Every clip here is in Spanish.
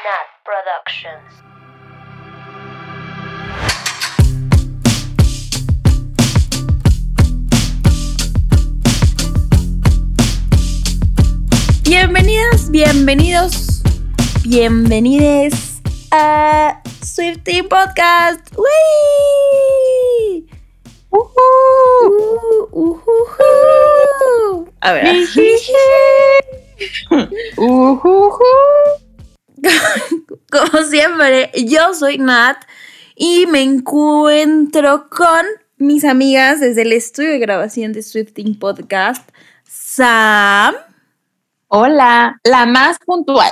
Nat Productions. Bienvenidas, bienvenidos, bienvenides a Swifty Podcast. ¡Wii! Uh, ujujú. A ver. Como siempre, yo soy Nat y me encuentro con mis amigas desde el estudio de grabación de Swifting Podcast. Sam. Hola, la más puntual.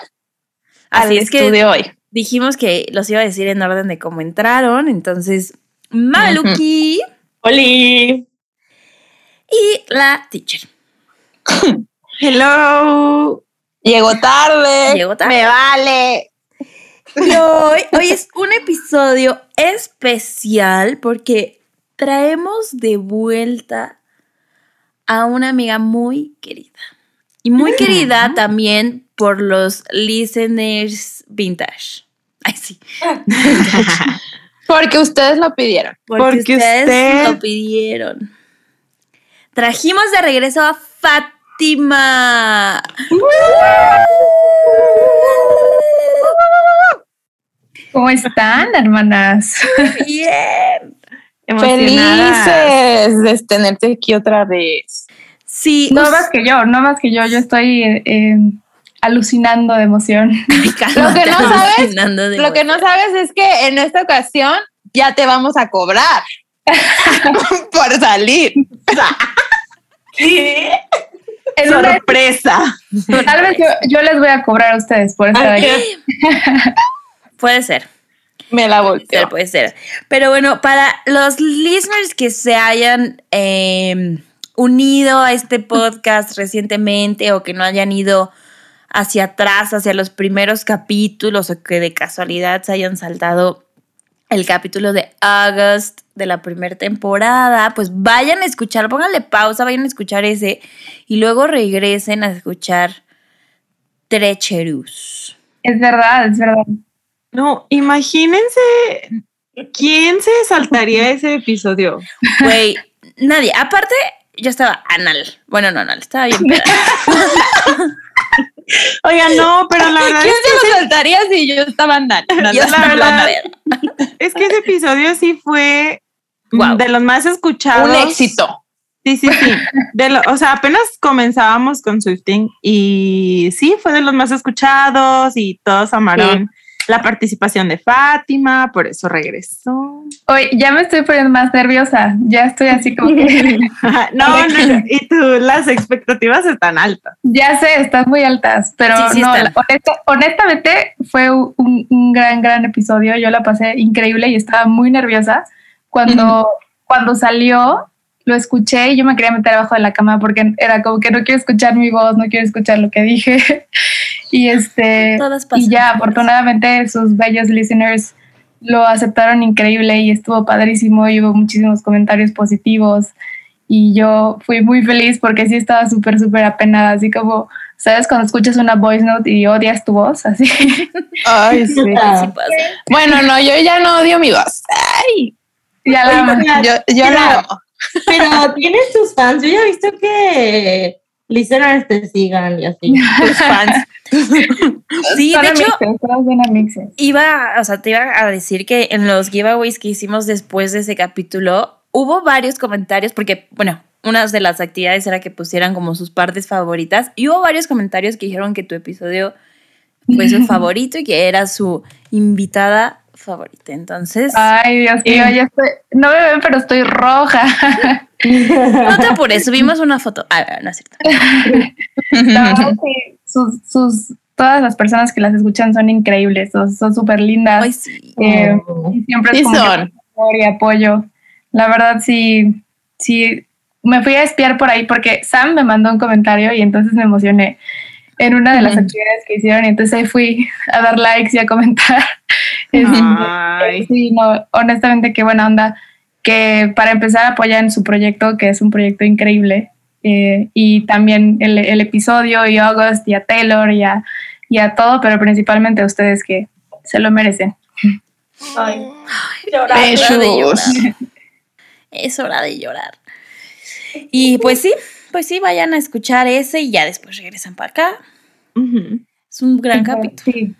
Así al es que hoy. dijimos que los iba a decir en orden de cómo entraron. Entonces, Maluki Oli. y la teacher. Hello. Llegó tarde. Llegó tarde. Me vale. Y hoy, hoy es un episodio especial porque traemos de vuelta a una amiga muy querida. Y muy querida también por los listeners vintage. Ay, sí. Porque ustedes lo pidieron. Porque, Porque ustedes usted- lo pidieron. Trajimos de regreso a Fátima. ¿Cómo están, hermanas? Bien. Felices de tenerte aquí otra vez. Sí, No más que yo, no más que yo. Yo estoy eh, eh, alucinando de emoción. Lo que no sabes- Lo que no sabes es que en esta ocasión ya te vamos a cobrar por salir. En una- Sorpresa. tal vez yo, yo les voy a cobrar a ustedes por estar aquí. Puede ser, Me la puede ser, volteo. puede ser. Pero bueno, para los listeners que se hayan eh, unido a este podcast recientemente o que no hayan ido hacia atrás, hacia los primeros capítulos o que de casualidad se hayan saltado el capítulo de August de la primera temporada, pues vayan a escuchar, pónganle pausa, vayan a escuchar ese y luego regresen a escuchar Trecherus. Es verdad, es verdad. No, imagínense quién se saltaría ese episodio. Güey, nadie. Aparte, yo estaba anal. Bueno, no, no, estaba bien. Oiga, no, pero la verdad ¿Quién es se lo saltaría si yo estaba andando? Yo la estaba verdad- peda. que, es que ese episodio sí fue Guau. de los más escuchados. Un éxito. Sí, sí, sí. De lo- o sea, apenas comenzábamos con Swifting y sí, fue de los más escuchados y todos amaron la participación de Fátima, por eso regresó. Hoy ya me estoy poniendo más nerviosa. Ya estoy así como que. no, no, no, y tú, las expectativas están altas. Ya sé, están muy altas, pero Sí, sí no, honesta- honestamente fue un, un gran, gran episodio. Yo la pasé increíble y estaba muy nerviosa. Cuando, cuando salió, lo escuché y yo me quería meter abajo de la cama porque era como que no quiero escuchar mi voz, no quiero escuchar lo que dije. y este, y ya, afortunadamente sus bellos listeners lo aceptaron increíble y estuvo padrísimo y hubo muchísimos comentarios positivos y yo fui muy feliz porque sí estaba súper, súper apenada, así como, ¿sabes? Cuando escuchas una voice note y odias tu voz, así. Ay, sí. Sí pasa. Bueno, no, yo ya no odio mi voz. Ay, ya la amo. yo, yo la amo. Pero tienes tus fans. Yo ya he visto que listeners te sigan y así. Tus fans. Sí, de hecho, iba, o sea, te iba a decir que en los giveaways que hicimos después de ese capítulo, hubo varios comentarios, porque, bueno, una de las actividades era que pusieran como sus partes favoritas, y hubo varios comentarios que dijeron que tu episodio fue su favorito y que era su invitada favorita. Entonces, Ay, Dios mío, ya estoy, no me ven, pero estoy roja. no te apures, subimos una foto. Ah, no es cierto. No, sí, sus, sus, todas las personas que las escuchan son increíbles, son súper lindas. Ay, sí. Eh, Oh. y siempre es Sí como que son. amor y apoyo. La verdad, sí, sí, me fui a espiar por ahí porque Sam me mandó un comentario y entonces me emocioné en una de las actividades que hicieron y entonces ahí fui a dar likes y a comentar. Este, Ay. sí, no, honestamente, qué buena onda. Que para empezar apoyan su proyecto, que es un proyecto increíble. eh, y también el, el episodio y August y a Taylor y a y a todo, pero principalmente a ustedes que se lo merecen. Ay, llorar. Es hora de llorar. Es hora de llorar. Y pues sí, pues sí, vayan a escuchar ese y ya después regresan para acá. Es un gran capítulo. Sí.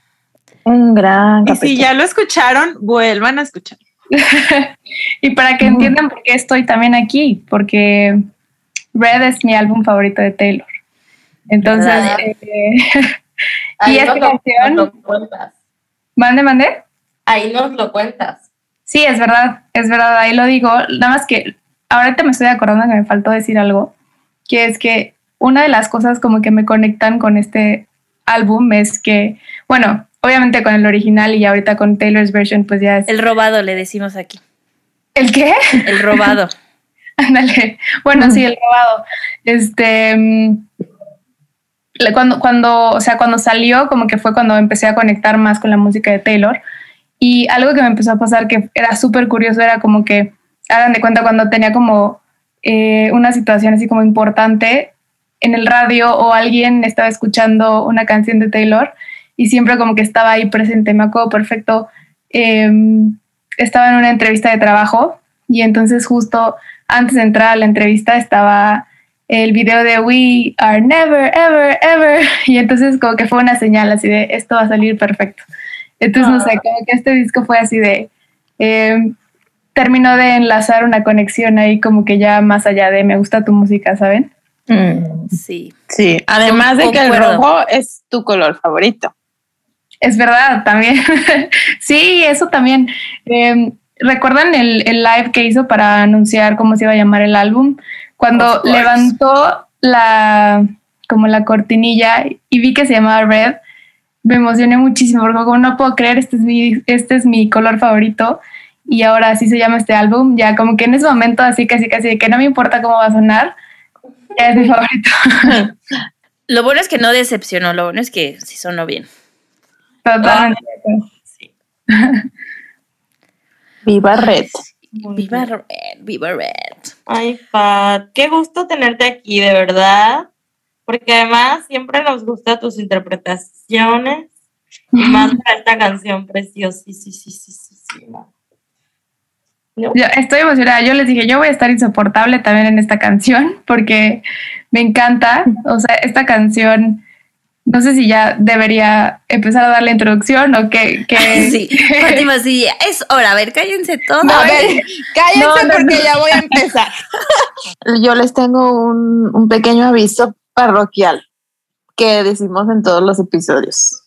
Un gran Y si ya lo escucharon, vuelvan a escuchar. Y para que entiendan por qué estoy también aquí, porque Red es mi álbum favorito de Taylor. Entonces, eh, Ahí y esta nos lo- canción, lo cuentas. mande, mande. Ahí nos lo cuentas. Sí, es verdad, es verdad, ahí lo digo. Nada más que ahorita me estoy acordando que me faltó decir algo, que es que una de las cosas como que me conectan con este álbum es que, bueno, obviamente con el original y ahorita con Taylor's version, pues ya es... El robado le decimos aquí. ¿El qué? El robado. Ándale. Bueno, sí, el robado. Este. mm, Cuando, cuando, o sea, cuando salió, como que fue cuando empecé a conectar más con la música de Taylor. Y algo que me empezó a pasar que era súper curioso era como que, hagan de cuenta, cuando tenía como eh, una situación así como importante en el radio o alguien estaba escuchando una canción de Taylor y siempre como que estaba ahí presente. Me acuerdo perfecto. em, estaba en una entrevista de trabajo y entonces justo antes de entrar a la entrevista estaba el video de We are never, ever, ever. Y entonces como que fue una señal así de esto va a salir perfecto. Entonces, no sé, como que este disco fue así de... eh, terminó de enlazar una conexión ahí como que ya más allá de me gusta tu música, ¿saben? Mm, Sí. sí, además de que el rojo es tu color favorito. Es verdad, también. sí, eso también. Eh, ¿Recuerdan el, el live que hizo para anunciar cómo se iba a llamar el álbum? Cuando levantó la como la cortinilla y vi que se llamaba Red, me emocioné muchísimo porque como no puedo creer, este es mi, este es mi color favorito y ahora así se llama este álbum. Ya como que en ese momento así casi casi de que no me importa cómo va a sonar, ya es mi favorito. Lo bueno es que no decepcionó, lo bueno es que sí sonó bien. Totalmente. Viva Red. Viva Red, viva Red. Ay, Pat, qué gusto tenerte aquí, de verdad. Porque además siempre nos gustan tus interpretaciones. Y más para esta canción preciosísima. ¿No? Yo estoy emocionada. Yo les dije, yo voy a estar insoportable también en esta canción porque me encanta. O sea, esta canción, no sé si ya debería empezar a dar la introducción o qué. qué- Sí, Fátima, sí, es hora, a ver, cállense todos. A ver, cállense No, no, porque no. ya voy a empezar. Yo les tengo un, un pequeño aviso parroquial que decimos en todos los episodios.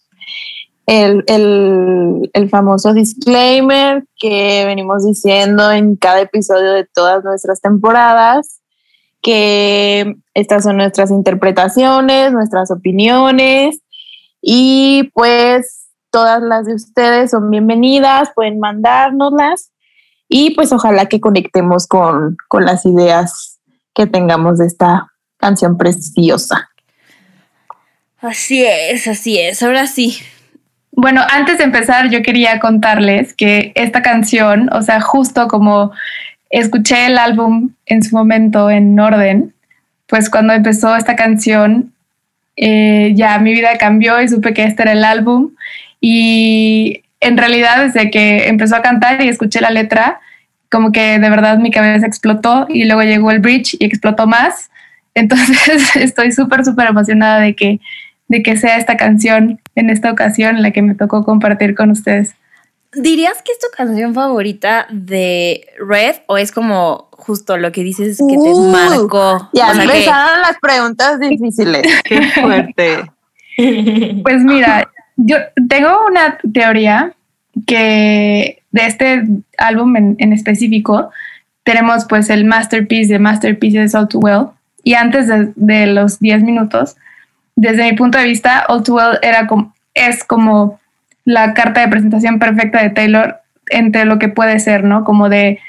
El, el- el famoso disclaimer que venimos diciendo en cada episodio de todas nuestras temporadas, que estas son nuestras interpretaciones, nuestras opiniones y pues todas las de ustedes son bienvenidas, pueden mandárnoslas y pues ojalá que conectemos con, con las ideas que tengamos de esta canción preciosa. Así es, así es, ahora sí. Bueno, antes de empezar, yo quería contarles que esta canción, o sea, justo como escuché el álbum en su momento en orden, pues cuando empezó esta canción, eh, ya mi vida cambió y supe que este era el álbum. Y en realidad, desde que empezó a cantar y escuché la letra, como que de verdad mi cabeza explotó y luego llegó el bridge y explotó más. Entonces estoy súper, súper emocionada de que, de que sea esta canción en esta ocasión la que me tocó compartir con ustedes. ¿Dirías que es tu canción favorita de Red o es como justo lo que dices que te Uh, marcó? Ya O sea, que- empezaron las preguntas difíciles. Qué fuerte. Pues mira, yo tengo una teoría que de este álbum en, en específico tenemos pues el masterpiece de Masterpieces All Too Well y antes de, de los 10 minutos, desde mi punto de vista, All Too Well era como, es como la carta de presentación perfecta de Taylor entre lo que puede ser, ¿no? Como de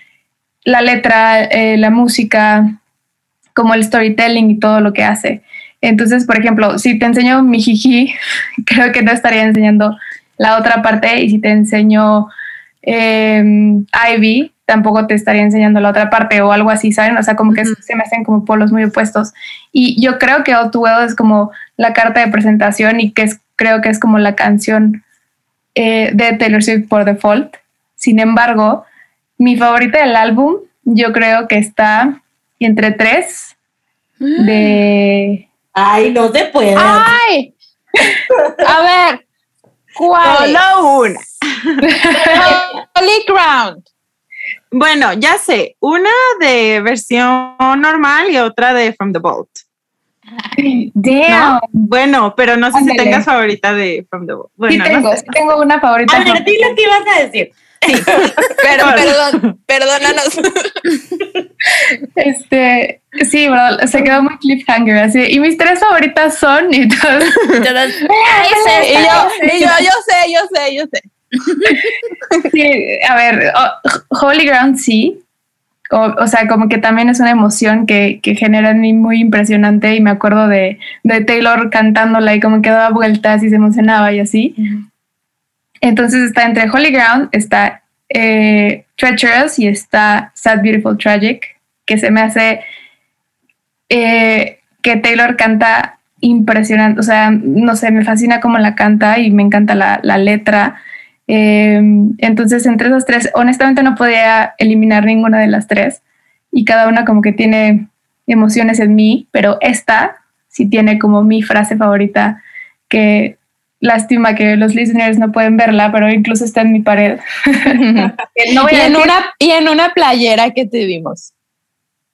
la letra, eh, la música, como el storytelling y todo lo que hace. Entonces, por ejemplo, si te enseño mi jiji, creo que no estaría enseñando la otra parte y si te enseño eh, Ivy, tampoco te estaría enseñando la otra parte o algo así, ¿saben? O sea, como que se me hacen como polos muy opuestos. Y yo creo que All Too Well es como la carta de presentación y que es creo que es como la canción eh, de Taylor Swift por default. Sin embargo, mi favorita del álbum, yo creo que está entre tres de... Ay, no te puedo. ¡Ay! A ver, ¿cuál? Solo una. Holy Ground. Bueno, ya sé, una de versión normal y otra de From the Vault. Damn. ¿no? Bueno, pero no sé si tengas favorita de From the Vault. sí tengo, no sé. sí tengo una favorita. A ver, di lo que ibas a decir. Pero, perdón, perdónanos. Este, sí, bro, se quedó muy cliffhanger así. Y mis tres favoritas son y todas. Todas- Ah, es Y yo, y yo, yo sé, yo sé, yo sé. Sí, a ver, oh, Holy Ground sí. O, o sea, como que también es una emoción que, que genera en mí muy impresionante y me acuerdo de, de Taylor cantándola y como que daba vueltas y se emocionaba y así. Entonces está entre Holy Ground, está eh, Treacherous y está Sad, Beautiful, Tragic, que se me hace eh, que Taylor canta impresionante, o sea, no sé, me fascina cómo la canta y me encanta la, la letra. Eh, entonces, entre esas tres, honestamente no podía eliminar ninguna de las tres y cada una como que tiene emociones en mí, pero esta sí tiene como mi frase favorita que lástima que los listeners no pueden verla, pero incluso está en mi pared. Que no voy Y a en, decir- una, y en una playera que te vimos.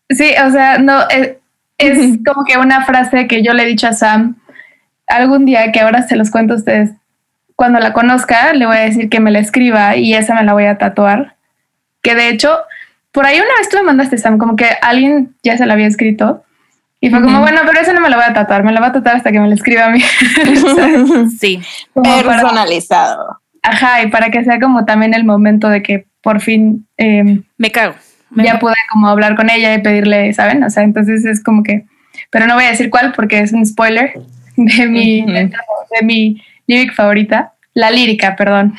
Sí, o sea, no, es, es como que una frase que yo le he dicho a Sam algún día que ahora se los cuento a ustedes. Cuando la conozca, le voy a decir que me la escriba y esa me la voy a tatuar. Que de hecho, por ahí una vez tú me mandaste, Sam, como que alguien ya se la había escrito. Y fue como, bueno, pero esa no me la voy a tatuar, me la voy a tatuar hasta que me la escriba a mí. Sí. Como para- Personalizado. ajá, y para que sea como también el momento de que por fin eh, Me cago. Me- ya pude como hablar con ella y pedirle, ¿saben? O sea, entonces es como que, pero no voy a decir cuál porque es un spoiler de mi, de mi lyric favorita, la lírica, perdón.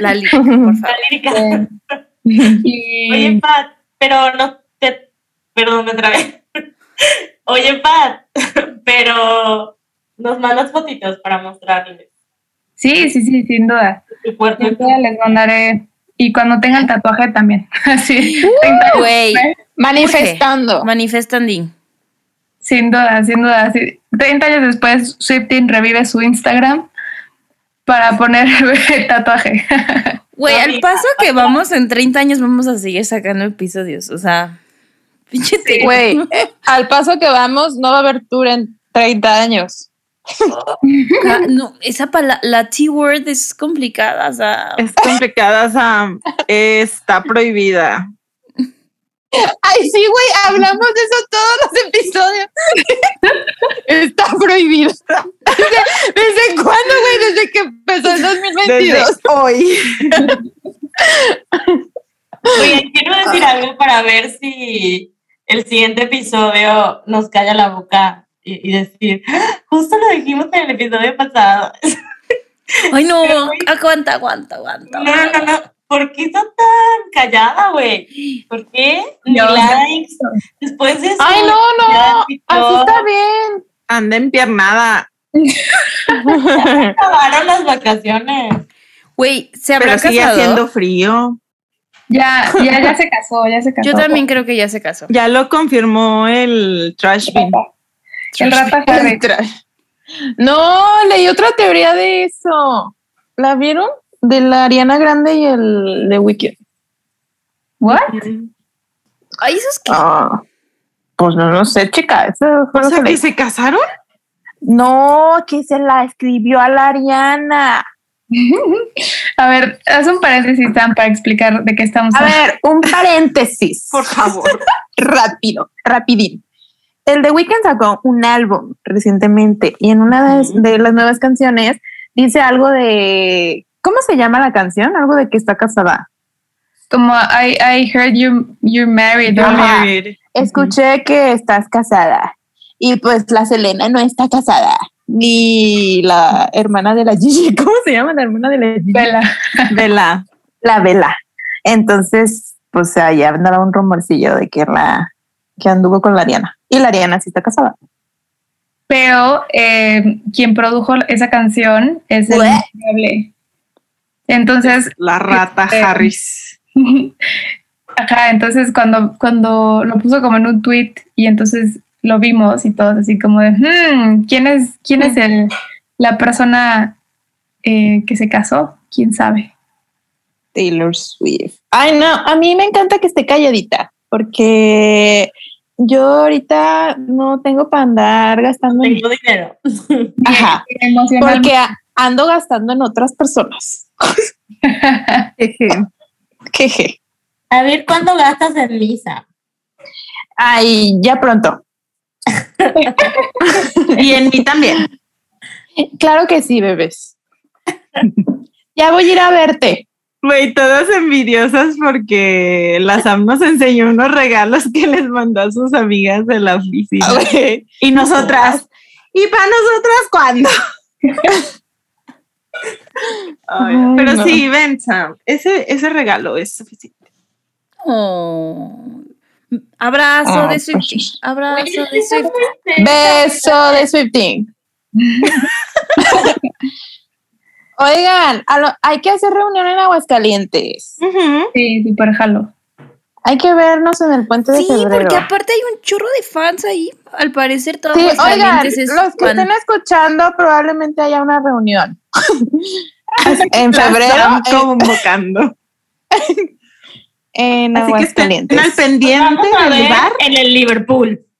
La lírica, por favor. La lírica. Y Oye, Pat, pero no te. Perdón, me trabé. Oye, Pat, pero nos mandas fotitos para mostrarles sí, sí, sí, sin duda. Sin duda les mandaré y cuando tenga el tatuaje también. Así, 30 años Güey, después, Manifestando. manifestando. sin duda, sin duda. sí. 30 años después, Swifting revive su Instagram para poner tatuaje. Güey, al paso que vamos en 30 años vamos a seguir sacando episodios. O sea, pinche. Güey, eh, al paso que vamos, no va a haber tour en 30 años. Ah, No, esa palabra, la T-word es complicada. O sea, Es complicada, Sam. Está prohibida. Ay, sí, güey, hablamos de eso todos los episodios. Está prohibido. ¿Desde, desde cuándo, güey? Desde que empezó el 2022. Desde hoy. Oye, quiero decir algo para ver si el siguiente episodio nos calla la boca y, y decir, "Ah, justo lo dijimos en el episodio pasado. ay no, aguanta, aguanta, aguanta. No, no, no. ¿Por qué está tan callada, güey? ¿Por qué? Ni No, likes. Después de eso. Ay, no, ya no. Así está bien. Anda empiernada. Acabaron las vacaciones. Güey, ¿se habrá Pero sigue haciendo frío. Ya, ya, ya se casó, ya se casó. Yo también creo que ya se casó. Ya lo confirmó el Trash Bin. El rata Harry. No, leí otra teoría de eso. ¿La vieron? De la Ariana Grande y el de Wicked. ¿What? Ay, eso es que. Ah, pues no, no sé, chica. Eso fue O lo sea, que se casaron. No, que se la escribió a la Ariana. A ver, haz un paréntesis, Sam, para explicar de qué estamos A hablando. ver, un paréntesis. Por favor. rápido, rapidín. El The Weeknd sacó un álbum recientemente y en una de las nuevas canciones dice algo de ¿cómo se llama la canción? Algo de que está casada. Como I, I heard you, you're married. Escuché que estás casada y pues la Selena no está casada ni la hermana de la Gigi, ¿cómo se llama la hermana de la Gigi? Vela. Vela. La Vela. Entonces, pues allá andaba un rumorcillo de que la que anduvo con la Ariana y la Ariana sí está casada. pero eh, quien produjo esa canción es el. Entonces, La rata Este, Harris. Ajá, entonces cuando, cuando lo puso como en un tweet y entonces lo vimos y todos así como de, "Hmm, ¿quién es, quién es el, la persona eh, que se casó? ¿Quién sabe? Taylor Swift. Ay, no, a mí me encanta que esté calladita, porque yo ahorita no tengo para andar gastando en... Tengo dinero. Ajá, porque ando gastando en otras personas. Jeje. A ver, ¿cuándo gastas en misa? Ay, ya pronto. Y en mí también. Claro que sí, bebés. ya voy a ir a verte. Güey, todas envidiosas porque la Sam nos enseñó unos regalos que les mandó a sus amigas de la oficina. Y nosotras, ¿y para nosotras cuándo? Ay, pero no. sí, ven, Sam, ese, ese regalo es suficiente. Oh. Abrazo Ah, de pues Swiftie. sí. Abrazo de Swiftie. Beso de Swifting. Oigan, a lo- hay que hacer reunión en Aguascalientes. Sí, súper jalo. Hay que vernos en el puente de Sí, febrero. porque aparte hay un chorro de fans ahí. Al parecer todo Sí, oigan, Aguascalientes es los que fan. estén escuchando probablemente haya una reunión. en febrero eh, convocando. en Así que estén al pendiente del bar. en el Liverpool.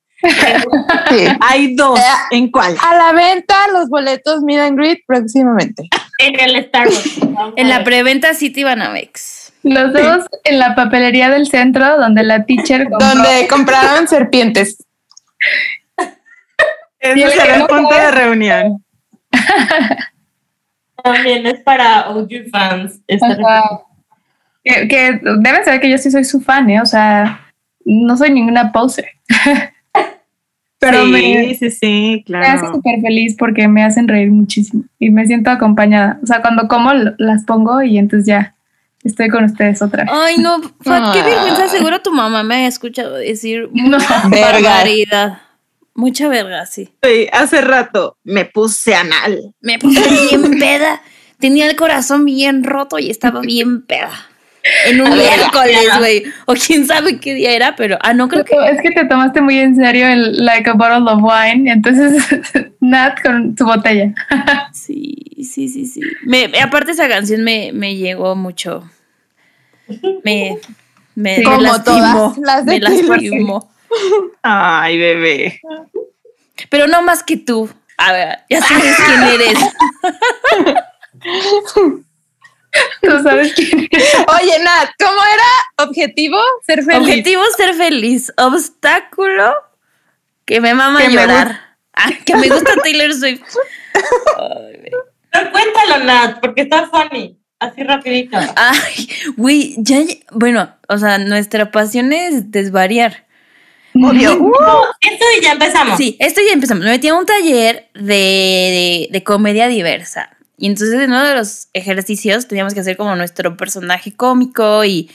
Sí. Hay dos. Eh, ¿En cuál? A la venta los boletos Meet and Greet próximamente. En el Starbucks. En la preventa City Banamex. Los dos en la papelería del centro donde la teacher compró. Donde compraron serpientes. Ese será el no punto de reunión. También es para OG fans. Que, que deben saber que yo sí soy su fan, ¿eh? O sea, no soy ninguna poser. Pero sí, me, sí, sí, me hace claro. súper feliz porque me hacen reír muchísimo y me siento acompañada. O sea, cuando como las pongo y entonces ya estoy con ustedes otra vez. Ay, no, Fat, qué Ah. vergüenza. Seguro tu mamá me ha escuchado decir No. Barbaridad. Mucha verga, sí. Sí, hace rato me puse anal. Me puse bien peda. Tenía el corazón bien roto y estaba bien peda. En un miércoles, güey. O quién sabe qué día era, pero. Ah, no, creo que. Es que te tomaste muy en serio el like a bottle of wine, y entonces Nat con su botella. Sí, sí, sí, sí. Me, aparte, esa canción me, me llegó mucho. Me. Me, me Como lastimó. todas las de me lastimó. Ay, bebé. Pero no más que tú. A ver, ya sabes quién eres. Tú sabes quién es. Oye, Nat, ¿cómo era? Objetivo, ser feliz. Objetivo ser feliz. Obstáculo que me mama Que me llorar. Ah, que me gusta Taylor Swift. Ay, güey. Pero cuéntalo, Nat, porque está funny. Así rapidito. Ay, güey, ya, bueno, o sea, nuestra pasión es desvariar. Obvio. No, esto y ya empezamos. Sí, esto ya empezamos. Me metí a un taller de, de, de comedia diversa. Y entonces en uno de los ejercicios teníamos que hacer como nuestro personaje cómico y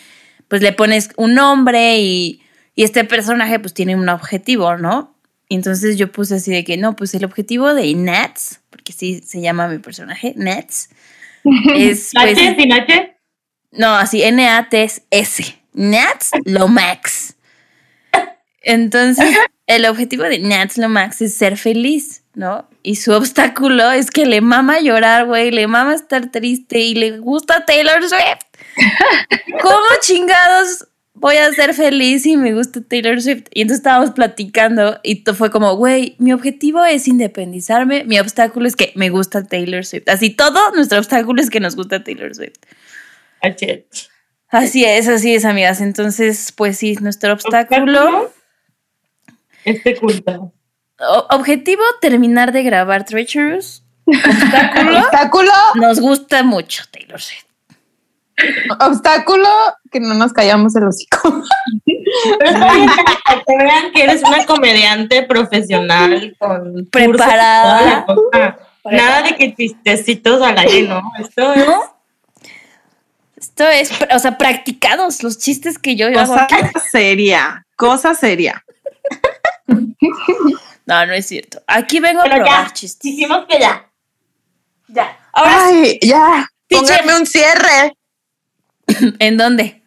pues le pones un nombre y, y este personaje pues tiene un objetivo, ¿no? Entonces yo puse así de que no, pues el objetivo de Nats, porque sí se llama mi personaje, Nats, es pues... ¿H sin H? No, así N-A-T-S. Nats Lomax. Entonces, el objetivo de Nats Lomax es ser feliz, ¿no? Y su obstáculo es que le mama llorar, güey, le mama estar triste y le gusta Taylor Swift. ¿Cómo chingados voy a ser feliz si me gusta Taylor Swift? Y entonces estábamos platicando y fue como, güey, mi objetivo es independizarme, mi obstáculo es que me gusta Taylor Swift. Así todo, nuestro obstáculo es que nos gusta Taylor Swift. Así es, así es, amigas. Entonces, pues sí, nuestro obstáculo. Este culto. objetivo, terminar de grabar Treacherous. Obstáculo, Obstáculo, nos gusta mucho Taylor Swift. Obstáculo, que no nos callamos el hocico. Que vean que eres una comediante profesional con cursos y Preparada. cosa. Nada de que chistecitos al aire, ¿no? Esto es ¿No? Esto es, o sea, practicados los chistes que yo hago Cosa aquí. seria, cosa seria. No, no es cierto. Aquí vengo a Pero probar ya, chistes. dijimos que ya. Ya. Ahora, Ay, ya. Teacher. Póngame un cierre. ¿en dónde?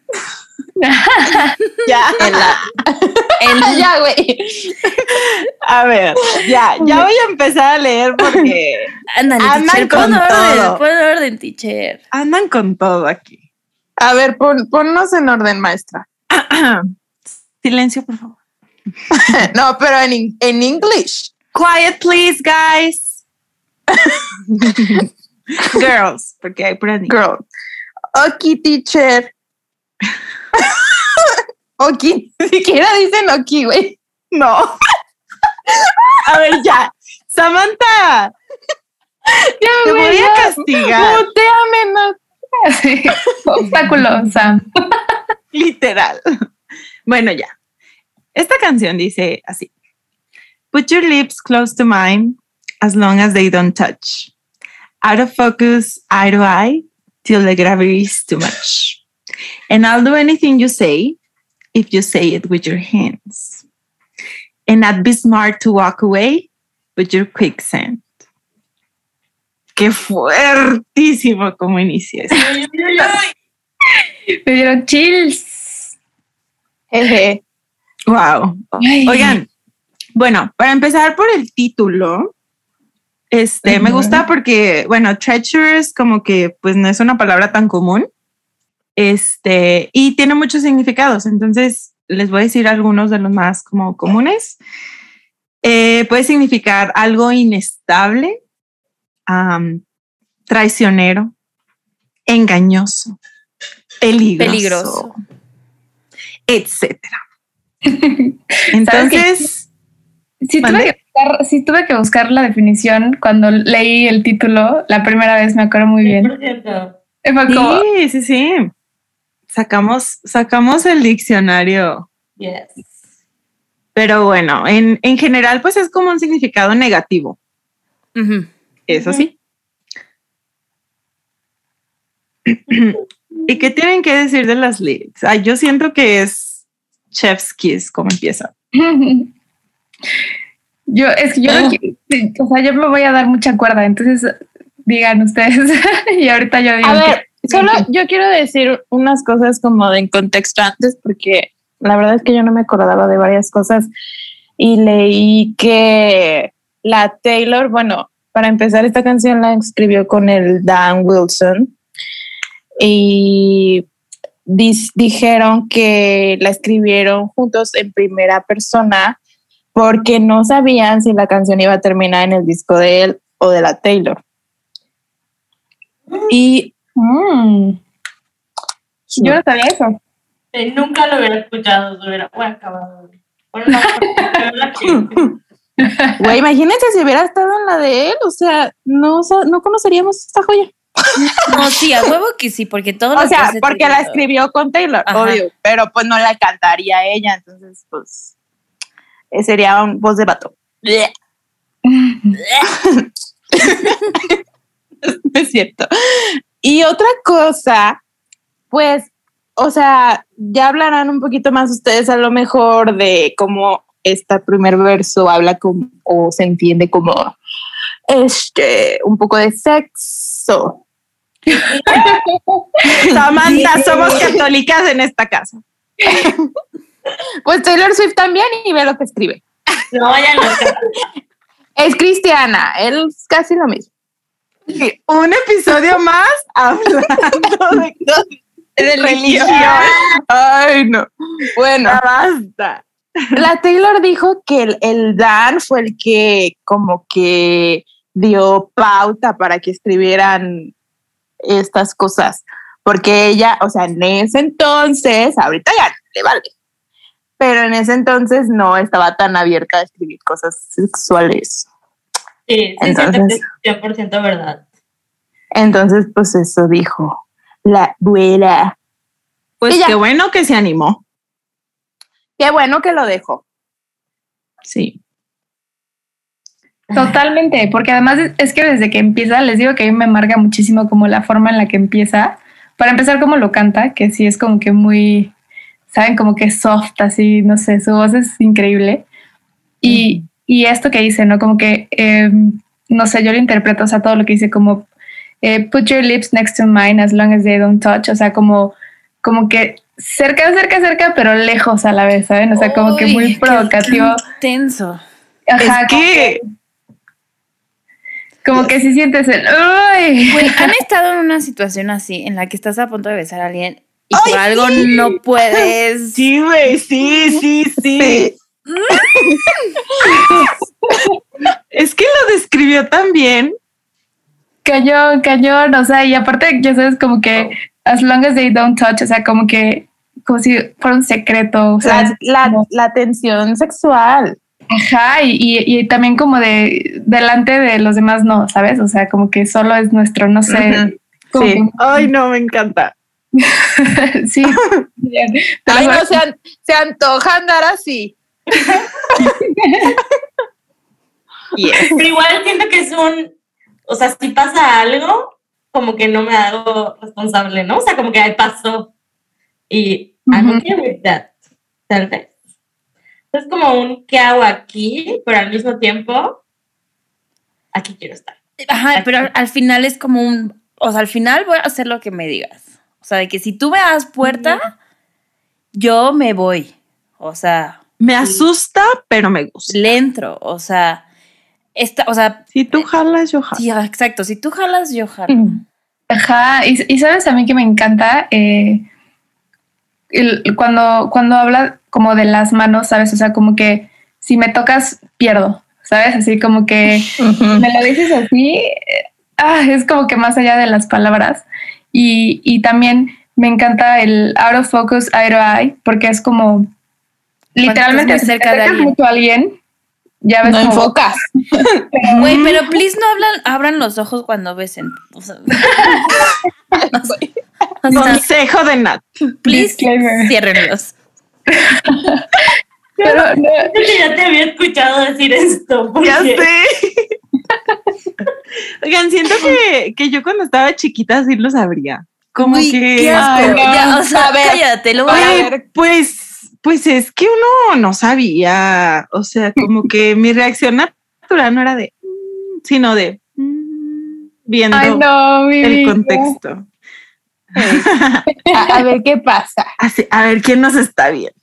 Ya, En la- En, ya, güey. a ver, ya, ya voy a empezar a leer porque ándale, Andan teacher. con Pon orden, todo. pon orden, teacher. andan con todo aquí. A ver, pon, ponnos en orden, maestra. Silencio, por favor. No, pero en, en English. Quiet, please, guys. Girls, porque hay por Girl. Ok, teacher. ok, ni siquiera dicen ok, güey. No. A ver, ya. Samantha, Ya, te voy a castigar. Muteame, no. Sí. Obstáculo, Sam. Literal. Bueno, ya. Esta canción dice así. Put your lips close to mine as long as they don't touch. Out of focus, eye to eye, till the gravity is too much. And I'll do anything you say if you say it with your hands. And I'd be smart to walk away, but you're quicksand. Qué fuertísimo como uy. Me dieron chills. Jeje. Wow. Ay. Oigan, bueno, para empezar por el título, este, me gusta porque, bueno, treacherous como que pues no es una palabra tan común, este, y tiene muchos significados, entonces les voy a decir algunos de los más como comunes. Eh, puede significar algo inestable, traicionero, engañoso, peligroso, Peligroso. etcétera. Entonces, tuve, ¿Mande? Buscar, sí tuve que buscar la definición cuando leí el título la primera vez, me acuerdo muy bien. 100%. Fue como, sí, sí, sí. Sacamos, sacamos el diccionario, Yes. pero bueno, en, en general, pues es como un significado negativo. Ujú. Eso Ujú. sí. ¿Y qué tienen que decir de las lyrics? Ay, yo siento que es Chef's Kiss, como empieza. yo, es que yo no sí, o sea, yo me voy a dar mucha cuerda, entonces digan ustedes y ahorita yo digo. A que- ver, solo yo quiero decir unas cosas como de en contexto antes, porque la verdad es que yo no me acordaba de varias cosas y leí que la Taylor, bueno, para empezar esta canción la escribió con el Dan Wilson y dis- dijeron que la escribieron juntos en primera persona porque no sabían si la canción iba a terminar en el disco de él o de la Taylor. Y Mm, yo no sabía eso. Eh, nunca lo hubiera escuchado, se hubiera bueno, acabado. Bueno. Güey, imagínense si hubiera estado en la de él, o sea, no, no conoceríamos esta joya. No, sí, a huevo que sí, porque todo lo O sea, porque la escribió con Taylor, Ajá. obvio, pero pues no la cantaría ella, entonces pues sería un voz de vato. No es cierto. Y otra cosa, pues, o sea, ya hablarán un poquito más ustedes a lo mejor de cómo este primer verso habla como, o se entiende como, este, un poco de sexo. Samantha, somos católicas en esta casa. Pues Taylor Swift también y ve lo que escribe. No vayan a Es cristiana, él es casi lo mismo. Un episodio más hablando de religión. Ay, no. Bueno, Ya basta. la Taylor dijo que el, el Dan fue el que como que dio pauta para que escribieran estas cosas, porque ella, o sea, en ese entonces, ahorita ya le vale, pero en ese entonces no estaba tan abierta a escribir cosas sexuales. Sí, sí, Entonces- siento que es 100% verdad. Entonces, pues eso dijo la abuela. Pues qué bueno que se animó. Qué bueno que lo dejó. Sí. Totalmente, porque además es- es que desde que empieza, les digo que a mí me marca muchísimo como la forma en la que empieza. Para empezar, como lo canta, que sí es como que muy, saben, como que soft, así, no sé, su voz es increíble. Y y esto que dice, ¿no? Como que, eh, no sé, yo lo interpreto, o sea, todo lo que dice como, eh, put your lips next to mine as long as they don't touch, o sea, como, como que cerca, cerca, cerca, pero lejos a la vez, ¿saben? O sea, como que Uy, muy qué provocativo. Intenso. Ajá, es que como que si sientes el, ¿han estado en una situación así en la que estás a punto de besar a alguien y por algo no puedes? sí, güey, sí, sí, sí. es que lo describió tan bien. Cañón, cañón, o sea, y aparte, ya sabes, como que as long as they don't touch, o sea, como que, como si fuera un secreto, o sea, La, la, como- la tensión sexual. ajá, y, y, y también como de delante de los demás no, ¿sabes? O sea, como que solo es nuestro, no sé. Sí. Ay, no, me encanta. Que- sí. bien. Ay, no, se, an- se antoja andar así. Pero igual siento que es un, o sea, si pasa algo, como que no me hago responsable, ¿no? O sea, como que ahí pasó. Y I'm Ujú. okay with that, tal vez. Es como un ¿qué hago aquí? Pero al mismo tiempo, aquí quiero estar. Ajá, pero al final es como un, o sea, al final voy a hacer lo que me digas. O sea, de que si tú me das puerta, yo me voy. O sea, Me asusta, pero me gusta. le entro. O sea, esta, o sea, Si tú jalas, yo jalo. sí, exacto. Si tú jalas, yo jalo. Ajá, y, y sabes a mí que me encanta eh, el- cuando, cuando habla como de las manos, ¿sabes? O sea, como que si me tocas, pierdo, ¿sabes? Así como que me lo dices así, eh, ah, es como que más allá de las palabras. Y, y también me encanta el out of focus, eye to eye, porque es como literalmente si cerca de acercas alguien. mucho a alguien, ya ves No como- enfocas. Güey, pero please no hablan, abran los ojos cuando besen. O sea, o sea, Consejo de Nat. please Disclaimer. ciérrenlos. pero no, ya te había escuchado decir esto. porque- Ya sé. Oigan, siento que, que yo cuando estaba chiquita sí lo sabría. Como Uy, que. qué asco. Ay, no. Ya, o sea, A ver, cállate, lo voy a ver. pues, pues es que uno no sabía. O sea, como que mi reacción natural no era de, "Mm", sino de "Mm", viendo ay no, mi el vida. contexto. A, a ver qué pasa. Así, a ver quién nos está viendo.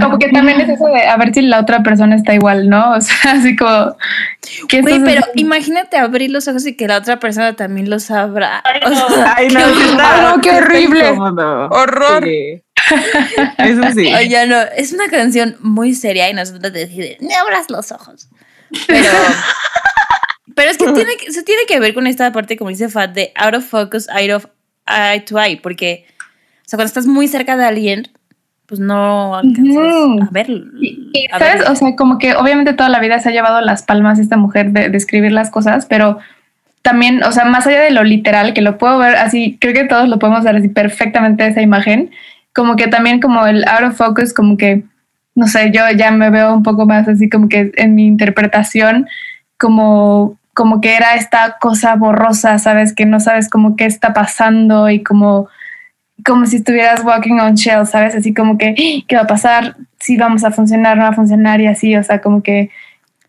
Como que también es eso de a ver si la otra persona está igual, ¿no? O sea, así como. ¿qué Güey, estás pero haciendo? imagínate abrir los ojos y que la otra persona también los abra. Ay, O no. sea, Ay, no, qué horror. No, qué horrible. Horror. Sí. Eso sí. Oye, no, es una canción muy seria y nosotros deciden, no abras los ojos. Pero, pero es que tiene que, se tiene que ver con esta parte, como dice Fat, de out of focus, eye, of, eye to eye, porque, o sea, cuando estás muy cerca de alguien, pues no alcanzas a ver. Y, y, a ¿sabes? verlo. O sea, como que obviamente toda la vida se ha llevado las palmas esta mujer de, de escribir las cosas, pero también, o sea, más allá de lo literal, que lo puedo ver así, creo que todos lo podemos ver así perfectamente esa imagen, como que también como el out of focus, como que, no sé, yo ya me veo un poco más así como que en mi interpretación, como como que era esta cosa borrosa, sabes, que no sabes como qué está pasando y como como si estuvieras walking on shells, ¿sabes? Así como que, "Ah, ¿qué va a pasar? Si vamos a funcionar, no va a funcionar y así, o sea, como que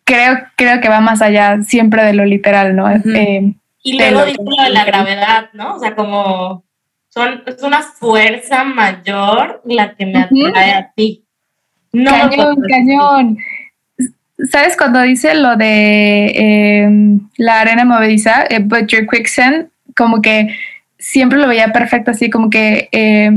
creo, creo que va más allá siempre de lo literal, ¿no? Eh, Y de luego lo dice lo de la gravedad, ¿no? O sea, como son, es una fuerza mayor la que me atrae a ti. No cañón, cañón. ¿Sabes cuando dice lo de eh, la arena movediza, eh, but your quicksand, como que siempre lo veía perfecto, así como que, eh,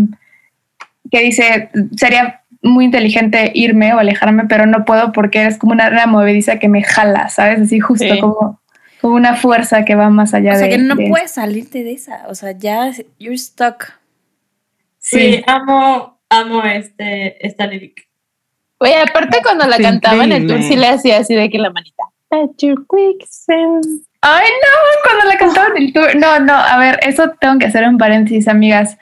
que dice, sería muy inteligente irme o alejarme, pero no puedo porque eres como una arena movediza que me jala, ¿sabes? Así justo Sí. como, como una fuerza que va más allá O sea, de... que no de- puedes salirte de esa. O sea, ya you're stuck. Sí, Sí, amo, amo este, esta lírica. Oye, aparte cuando la Está cantaba en el tour sí le hacía así de que la manita. At your quicksand. Ay, no, cuando la cantaban en el tour. No, no, a ver, eso tengo que hacer un paréntesis, amigas.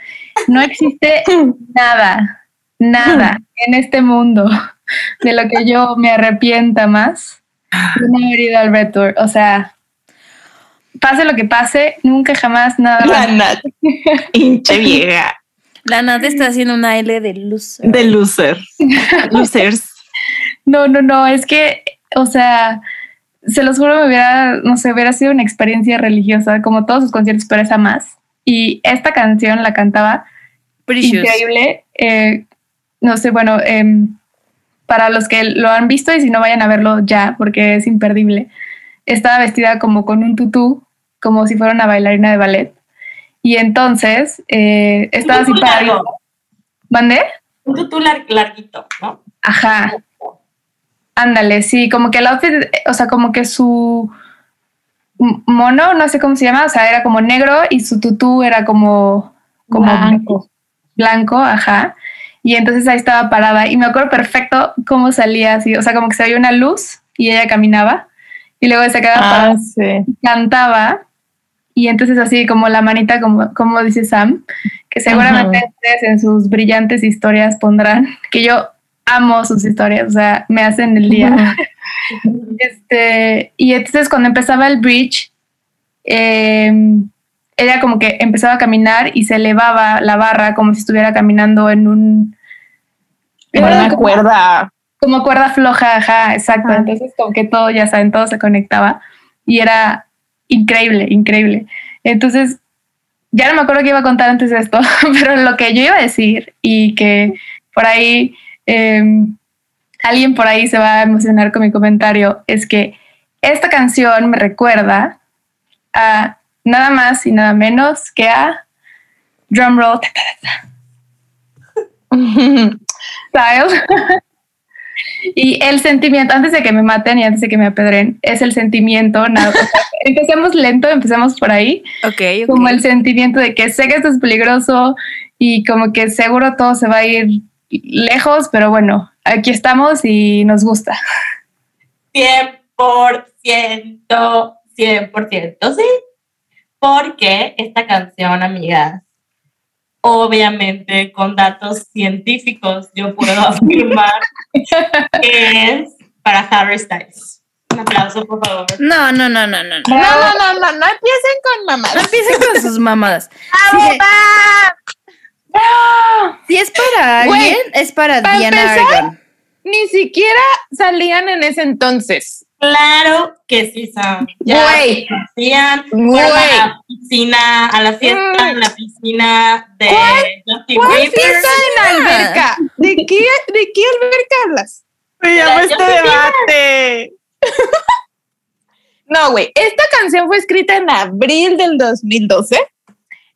No existe nada, nada en este mundo de lo que yo me arrepienta más de no haber ido al Red Tour. O sea, pase lo que pase, nunca jamás nada. La. Nat. Hinche vieja. La Nat está haciendo una L de luz. De loser. Losers. No, no, no, es que, o sea, se los juro, me hubiera, no sé, hubiera sido una experiencia religiosa, como todos sus conciertos, pero esa más. Y esta canción la cantaba Precious. increíble. eh, no sé, bueno, em, para los que lo han visto y si no vayan a verlo ya, porque es imperdible. Estaba vestida como con un tutú, como si fuera una bailarina de ballet. Y entonces eh, estaba así para. ¿Mandé? Un tutú lar- larguito, ¿no? Ajá. Ándale, sí, como que el outfit, eh, o sea, como que su mono, no sé cómo se llama, o sea, era como negro y su tutú era como, como Blanco. blanco, ajá. Y entonces ahí estaba parada y me acuerdo perfecto cómo salía así, o sea, como que se veía una luz y ella caminaba y luego se quedaba parada Ah, cantaba y entonces así como la manita, como, como dice Sam, que seguramente Ajá. ustedes en sus brillantes historias pondrán, que yo amo sus historias, o sea, me hacen el día. este, y entonces cuando empezaba el bridge, eh, ella como que empezaba a caminar y se elevaba la barra como si estuviera caminando en un... Era una como- cuerda. como cuerda floja, ajá, exacto. Ajá. Entonces, como que todo, ya saben, todo se conectaba y era increíble, increíble. Entonces, ya no me acuerdo qué iba a contar antes de esto, pero lo que yo iba a decir y que por ahí eh, alguien por ahí se va a emocionar con mi comentario es que esta canción me recuerda a nada más y nada menos que a Drumroll Styles. y el sentimiento, antes de que me maten y antes de que me apedren, es el sentimiento. Nada, o sea, empecemos lento, empecemos por ahí. Como el sentimiento de que sé que esto es peligroso y como que seguro todo se va a ir lejos, pero bueno, aquí estamos y nos gusta. 100%, 100%, sí. Porque esta canción, amigas, obviamente con datos científicos, yo puedo afirmar que es para Harry Styles. Un aplauso, por favor. No, no, no, no, no. No No, no, no, no, no empiecen con mamás. No empiecen con sus mamadas. Si, si es para alguien, es para para Diana empezar. Ni siquiera salían en ese entonces. Claro que sí, Sam. Ya Güey. Güey. a la piscina, a la fiesta Mm. en la piscina de Justin ¿Cuál Bieber. fiesta en alberca? ¿De qué, ¿De qué alberca hablas? Me llamo Ya, este debate. No, güey, esta canción fue escrita en abril del 2012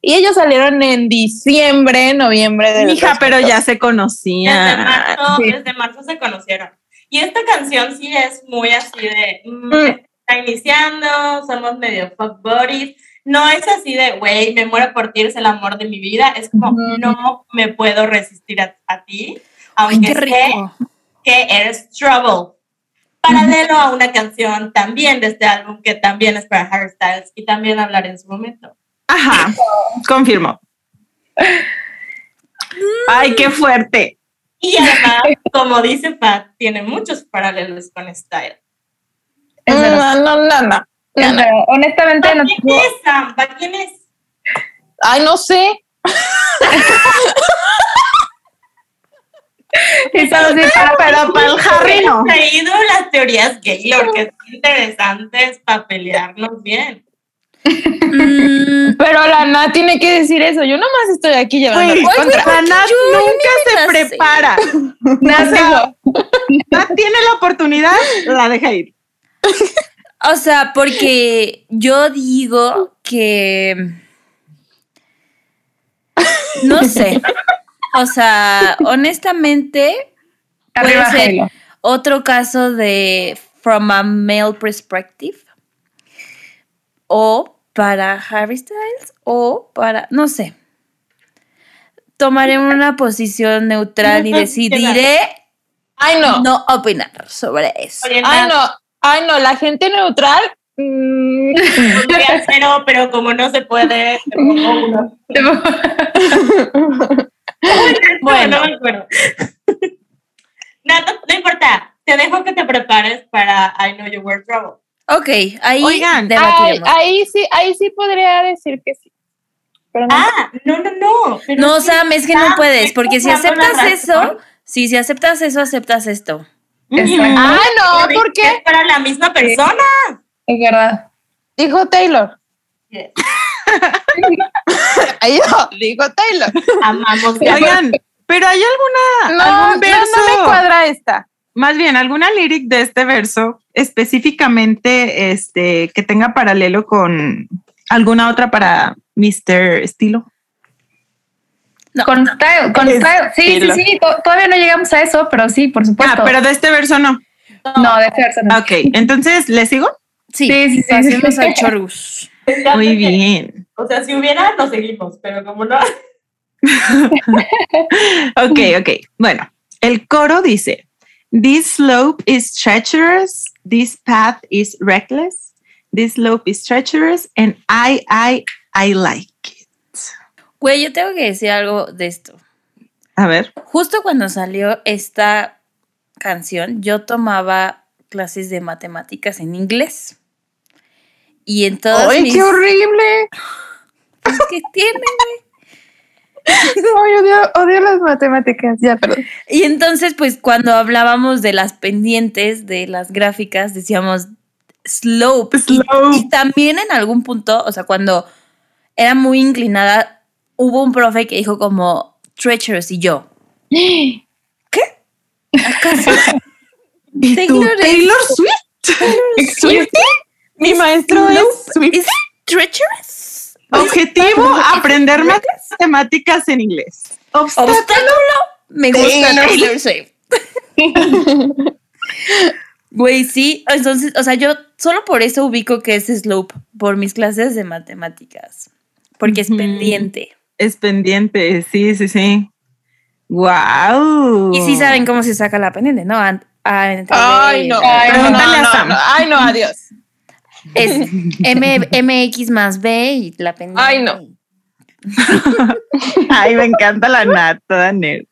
y ellos salieron en diciembre, noviembre del Hija, pero 2012. ya se Desde conocían. marzo, sí. desde marzo se conocieron. Y esta canción sí es muy así de, mm, Mm. está iniciando, somos medio fuck buddies. No es así de, güey, me muero por ti, eres el amor de mi vida. Es como, Ujú. no me puedo resistir a, a ti, Ay, aunque qué sé que eres trouble. Paralelo a una canción también de este álbum que también es para Harry Styles y también hablaré en su momento. Ajá, confirmo. Ay, qué fuerte. Y además, como dice Pat, tiene muchos paralelos con Style. No, no, no, no. Verdad. Honestamente, ¿Para no quién es, Sam? ¿Para quién es? Ay, no sé. Pero para el Harry no. He traído las teorías Gaylor, que son interesantes para pelearnos bien. Mm, Pero la Nat tiene que decir eso. Yo nomás estoy aquí llevando la contra. la Nat Yo nunca se prepara. Nat, Nat tiene la oportunidad, la deja ir. o sea, porque yo digo que. No sé. O sea, honestamente, puede Arriba, ser Halo. otro caso de From a Male Perspective. O para Harry Styles. O para. No sé. Tomaré una posición neutral y decidiré Ay, no. no opinar sobre eso. Oye, Ay, no. Ay, no. La gente neutral. mm, podría cero, pero como no se puede, te pongo uno. Bueno. No me acuerdo. Nat, no, no importa. Te dejo que te prepares para I Know You Were Trouble. Ok, ahí Oigan, ahí sí, ahí sí podría decir que sí. Pero no. Ah, no, no, no. pero No, sí Sam, es que no puedes, porque si aceptas eso, sí, si aceptas eso, aceptas esto. Exacto. Ah, no, ¿por Es qué? para la misma persona. Es verdad. Dijo Taylor. Yes. No, dijo Taylor. Amamos. Oigan, pero hay alguna, No, algún no, verso, no me cuadra esta. más bien alguna lyric de este verso específicamente este, que tenga paralelo con alguna otra para Mr. Estilo. Con style, con style. Sí, sí, estilo. sí. to- Todavía no llegamos a eso, pero sí, por supuesto. Ah, pero de este verso no. no, de Fersen. no. Ok, entonces, ¿le sigo? Sí, Sí, sí, sí. pasemos al chorus. Muy bien. O sea, si hubiera, nos seguimos, pero como no. Ok, ok. Bueno, el coro dice, This slope is treacherous, this path is reckless, this slope is treacherous, and I, I, I like it. Güey, yo tengo que decir algo de esto. A ver. Justo cuando salió esta canción, yo tomaba clases de matemáticas en inglés. Y en todas ¡Ay, mis... qué horrible! Pues, ¿Qué tiene, güey? No, yo odio, odio las matemáticas. Ya, perdón. Y entonces, pues, cuando hablábamos de las pendientes de las gráficas, decíamos slope. Slope. Y, también en algún punto, o sea, cuando era muy inclinada, hubo un profe que dijo como treacherous y yo. ¿Qué? ¿Acaso? ¿Y tú, Taylor Swift? ¿Swiftie? Mi maestro es Swift. ¿Es treacherous? Objetivo, aprender matemáticas en inglés. Obstáculo. Me gusta Taylor Swift. Güey, sí. Entonces, o sea, yo solo por eso ubico que es slope, por mis clases de matemáticas. Porque es pendiente. Es pendiente, sí, sí, sí. Wow. Y sí saben cómo se saca la pendiente, ¿no? An- a- entre- Ay, no. Ay, no, no, pregúntale a no, Sam. no. Ay, no, adiós. Es M, MX más B y la pendiente. Ay, no. Ay, me encanta la Nat, toda nerd.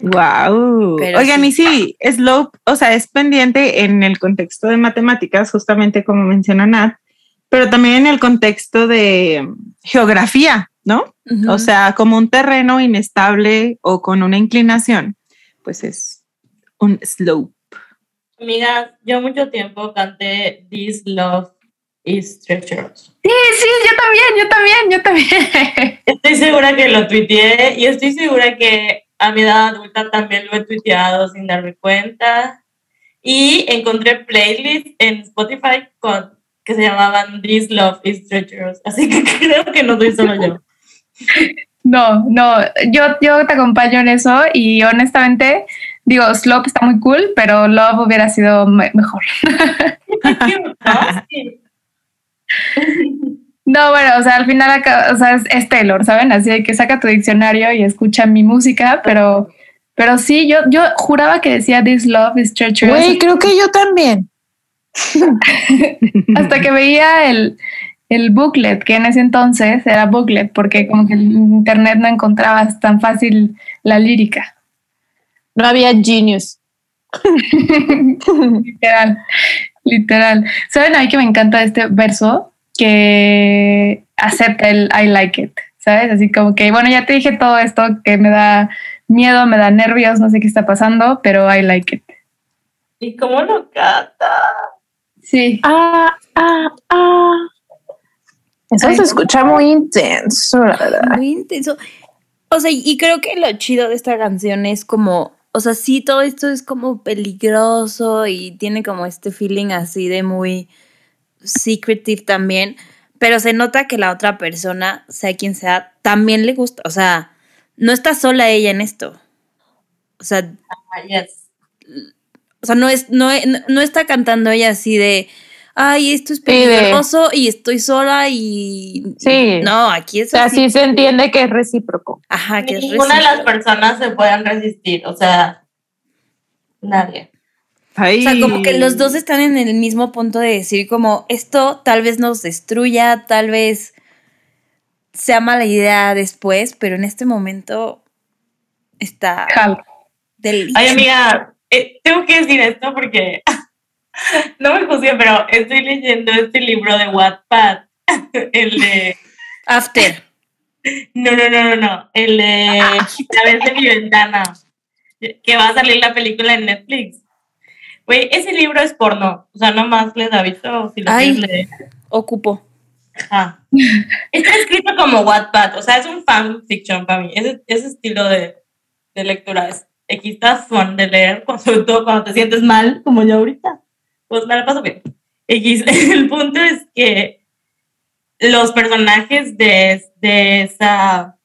wow. Pero Oigan, sí. y sí, slope, o sea, es pendiente en el contexto de matemáticas, justamente como menciona Nat, pero también en el contexto de geografía, ¿no? O sea, como un terreno inestable o con una inclinación, pues es un slope. Amigas, yo mucho tiempo canté This Love is Treacherous. Sí, sí, yo también, yo también, yo también. Estoy segura que lo tuiteé y estoy segura que a mi edad adulta también lo he tuiteado sin darme cuenta. Y encontré playlists en Spotify con, que se llamaban This Love is Treacherous. Así que creo que no soy solo yo. No, no, yo, yo te acompaño en eso y honestamente, digo, Slope está muy cool, pero Love hubiera sido me- mejor. ¿No? Bueno, o sea, al final acá- o sea, es, es Taylor, ¿saben? Así de que saca tu diccionario y escucha mi música, pero, pero sí, yo, yo juraba que decía This Love is Treacherous Güey, creo que yo también. hasta que veía el, el booklet, que en ese entonces era booklet, porque como que en internet no encontrabas tan fácil la lírica. No había genius. literal, literal. ¿Saben a mí que me encanta este verso? Que acepta el I like it, ¿sabes? Así como que, bueno, ya te dije todo esto que me da miedo, me da nervios, no sé qué está pasando, pero I like it. ¿Y cómo lo canta? Sí. Ah, ah, ah. Eso Ay. se escucha muy intenso, la verdad. Muy intenso. O sea, y creo que lo chido de esta canción es como, o sea, sí, todo esto es como peligroso y tiene como este feeling así de muy secretive también, pero se nota que la otra persona, sea quien sea, también le gusta, o sea, no está sola ella en esto. O sea, Ah, yes. o sea, no es, no, no está cantando ella así de, ay, esto es Sí, de- peligroso y estoy sola y... Sí. No, aquí O es sea, así. sí se entiende que es recíproco. Ajá, que es Ninguna de las personas se pueden resistir, o sea, nadie. Ay. O sea, como que los dos están en el mismo punto de decir como esto tal vez nos destruya, tal vez sea mala idea después, pero en este momento está delicioso. Ay, amiga, eh, tengo que decir esto porque no me juzguen, pero estoy leyendo este libro de Wattpad, el de After. no, no, no, no, no, el de a ver de mi ventana. que va a salir la película en Netflix. Güey, ese libro es porno. O sea, nomás les aviso si lo Ay. quieres leer. Ocupo. Ajá. Está escrito como Wattpad, o sea, es un fanfiction para mí. Ese, ese estilo de, de lectura es aquí está fun de leer, sobre todo cuando te sientes mal, como yo ahorita. Pues me la paso bien. El punto es que los personajes de, de, esa,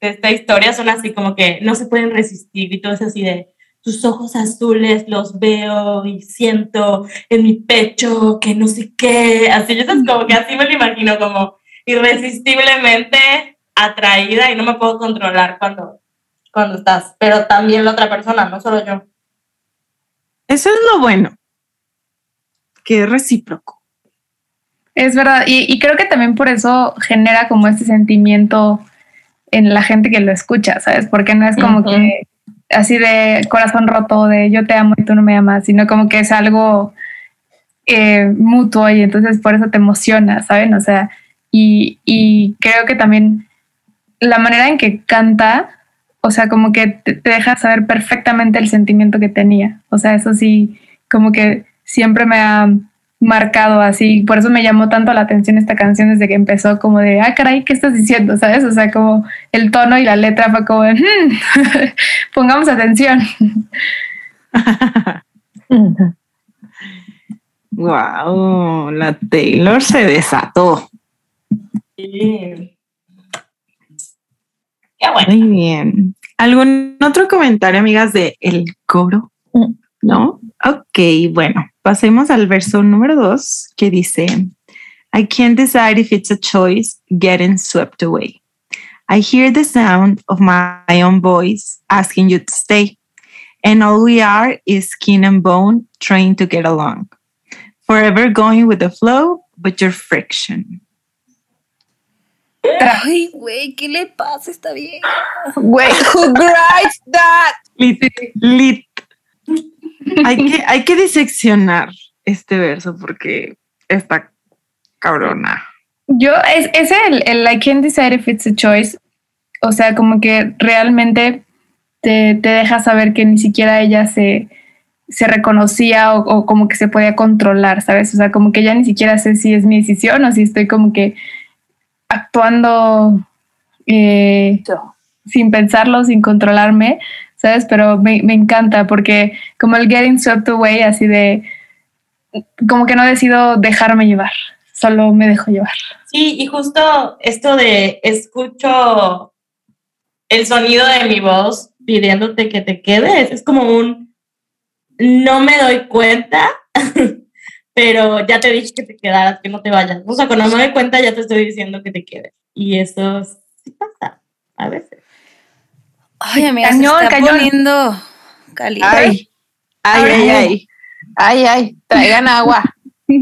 de esta historia son así como que no se pueden resistir y todo es así de tus ojos azules los veo y siento en mi pecho que no sé qué, así yo es como que así me lo imagino como irresistiblemente atraída y no me puedo controlar cuando, cuando estás, pero también la otra persona, no solo yo. Eso es lo bueno. Que es recíproco. Es verdad, y, y creo que también por eso genera como este sentimiento en la gente que lo escucha, ¿sabes? Porque no es como que así de corazón roto, de yo te amo y tú no me amas, sino como que es algo eh, mutuo y entonces por eso te emociona, ¿saben? O sea, y, y creo que también la manera en que canta, o sea, como que te, te deja saber perfectamente el sentimiento que tenía. O sea, eso sí, como que siempre me ha marcado así, por eso me llamó tanto la atención esta canción desde que empezó, como de, ah, caray, ¿qué estás diciendo? ¿Sabes? O sea, como el tono y la letra fue como, de, "Hmm, pongamos atención. wow, la Taylor se desató. Sí. Qué bueno. Muy bien. ¿Algún otro comentario, amigas, de el coro? Mm. ¿No? Ok, bueno, pasemos al verso número dos que dice, I can't decide if it's a choice getting swept away. I hear the sound of my own voice asking you to stay, and all we are is skin and bone trying to get along. Forever going with the flow, but your friction. Ay, güey, ¿qué le pasa? Está bien. Wait, who writes that? Lit, lit. Hay que, hay que diseccionar este verso porque está cabrona. Yo, es, ese, el, el I can't decide if it's a choice, o sea, como que realmente te, te deja saber que ni siquiera ella se, se reconocía o, o como que se podía controlar, ¿sabes? O sea, como que ya ni siquiera sé si es mi decisión o si estoy como que actuando eh, sin pensarlo, sin controlarme, ¿sabes? Pero me, me encanta porque como el getting swept away, así de, como que no decido dejarme llevar, solo me dejo llevar. Sí, y justo esto de escucho el sonido de mi voz pidiéndote que te quedes, es como un no me doy cuenta, pero ya te dije que te quedaras, que no te vayas. O sea, cuando me doy cuenta ya te estoy diciendo que te quedes. Y eso sí pasa a veces. Ay, amiga, Cañón, se está cañón. poniendo caliente. Ay, Ay, ay, ay. ay, ay, traigan agua.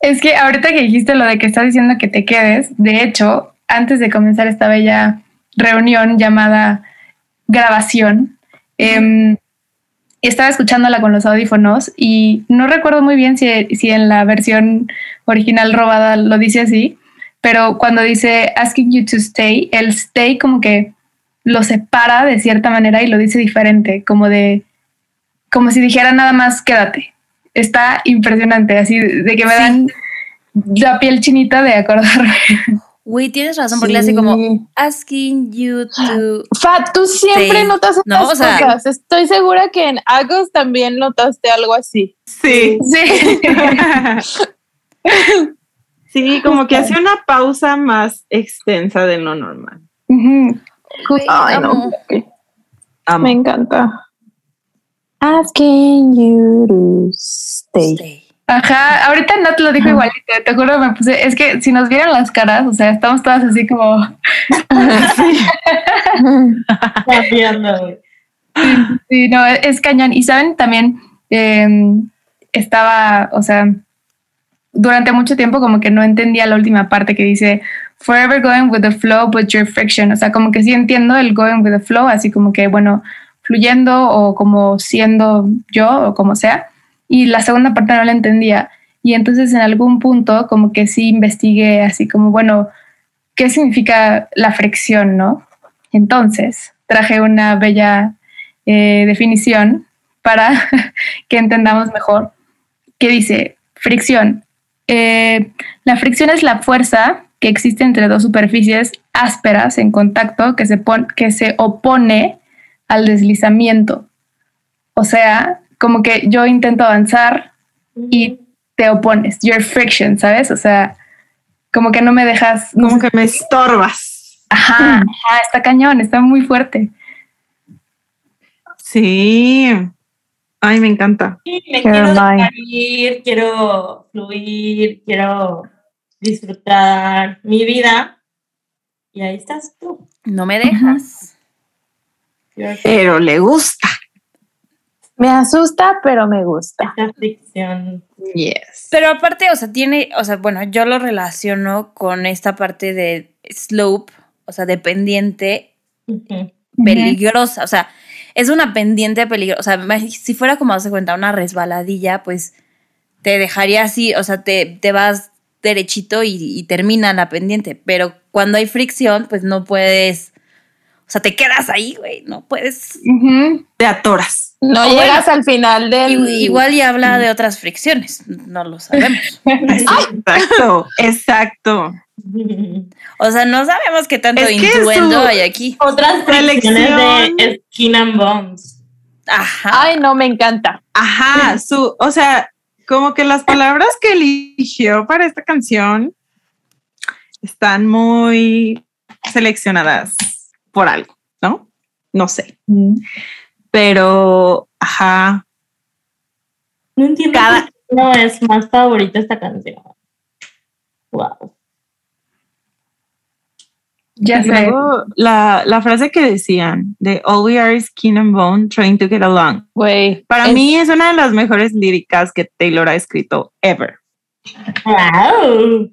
Es que ahorita que dijiste lo de que estás diciendo que te quedes, de hecho, antes de comenzar esta bella reunión llamada grabación, em, estaba escuchándola con los audífonos y no recuerdo muy bien si, si en la versión original robada lo dice así, pero cuando dice asking you to stay, el stay como que lo separa de cierta manera y lo dice diferente, como de, como si dijera nada más quédate. Está impresionante, así de que me Sí. dan la piel chinita de acordarme. Güey, tienes razón, porque le hace como Sí. asking you to. Fa, tú siempre Sí. notas No, estas o sea- cosas. Estoy segura que en Agos también notaste algo así. Sí. Sí. Sí, como que hace una pausa más extensa de lo normal. Ay, no. amo. ok. Amo. Me encanta. Asking you to stay. Stay. Ajá, ahorita no te lo dijo igualito, te juro, me puse, es que si nos vieran las caras, o sea, estamos todas así como, sí, no, es cañón. Y saben, también eh, estaba, o sea, durante mucho tiempo como que no entendía la última parte que dice, forever going with the flow, but your friction. O sea, como que sí entiendo el going with the flow, así como que, bueno, fluyendo o como siendo yo o como sea. Y la segunda parte no la entendía. Y entonces en algún punto como que sí investigué así como, bueno, ¿qué significa la fricción, no? Entonces, traje una bella eh, definición para que entendamos mejor, que dice, fricción. Eh, la fricción es la fuerza que existe entre dos superficies ásperas en contacto que se, que se opone al deslizamiento. O sea, como que yo intento avanzar y te opones, your friction, ¿sabes? O sea, como que no me dejas. Como que me estorbas. Ajá, ajá, está cañón, está muy fuerte. Sí. Ay, me encanta. Sí, me quiero dejar ir, quiero fluir, quiero disfrutar mi vida. Y ahí estás tú. No me dejas. Pero le gusta. Me asusta, pero me gusta. Esa fricción. Yes. Pero aparte, o sea, tiene, o sea, bueno, yo lo relaciono con esta parte de slope, o sea, de pendiente peligrosa, o sea, es una pendiente peligrosa, o sea, si fuera como hace cuenta una resbaladilla, pues te dejaría así, o sea, te, te vas derechito y, y, termina la pendiente, pero cuando hay fricción, pues no puedes, o sea, te quedas ahí, güey, no puedes. Te atoras. No O llegas bueno, al final del. Igual y habla de otras fricciones, no lo sabemos. Exacto, exacto. O sea, no sabemos qué tanto Es que intuendo hay aquí. Otras Selección. de Skin and Bones. Ajá. Ay, no, me encanta. Ajá, su, o sea, como que las palabras que eligió para esta canción están muy seleccionadas por algo, ¿no? No sé. Pero, ajá, No entiendo Cada- no es más favorita esta canción. Wow. Ya Y sé. luego la, la frase que decían de All we are is skin and bone trying to get along. Güey. Para es- mí es una de las mejores líricas que Taylor ha escrito ever. Wow.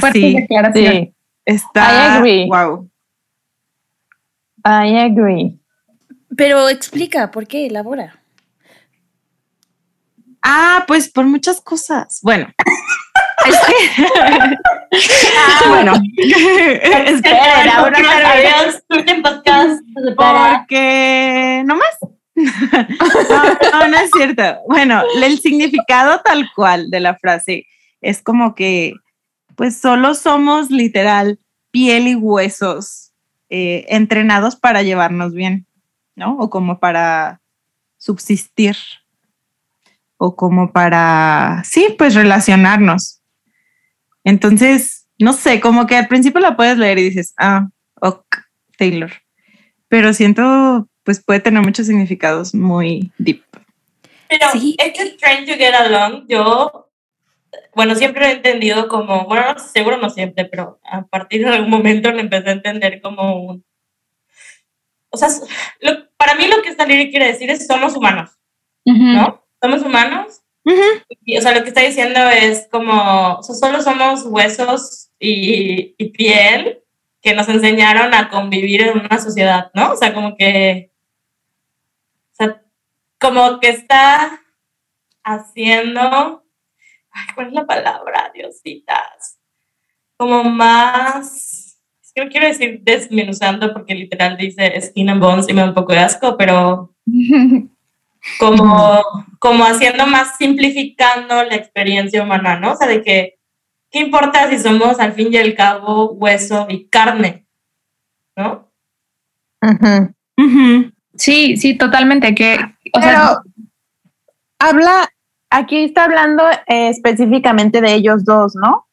Fuerte Así, declaración. Sí, Está I agree. wow. I agree. Pero explica, ¿por qué? Elabora. Ah, pues por muchas cosas. Bueno. Es que bueno, es que Espera, un podcast se para. porque no más. No, no, no es cierto. Bueno, el significado tal cual de la frase es como que, pues solo somos literal piel y huesos eh, entrenados para llevarnos bien, ¿no? O como para subsistir. O como para, sí, pues relacionarnos. Entonces, no sé, como que al principio la puedes leer y dices, ah, ok, Taylor. Pero siento, pues puede tener muchos significados muy deep. Pero Sí. este Trying to Get Along, yo, bueno, siempre lo he entendido como, bueno, no, seguro no siempre, pero a partir de algún momento lo empecé a entender como un. O sea, lo- para mí lo que esta lírica quiere decir es somos humanos, Ujú. ¿no? Somos humanos. Y, o sea, lo que está diciendo es como, o sea, solo somos huesos y, y piel que nos enseñaron a convivir en una sociedad, ¿no? O sea, como que, o sea, como que está haciendo, ay, ¿cuál es la palabra, Diositas? Como más, es que no quiero decir desmenuzando porque literal dice skin and bones y me da un poco de asco, pero como, como haciendo más, simplificando la experiencia humana, ¿no? O sea, de que, ¿qué importa si somos al fin y al cabo hueso y carne? ¿No? Ujú. Sí, sí, totalmente. Que, o Pero sea, habla, aquí está hablando eh, específicamente de ellos dos, ¿no?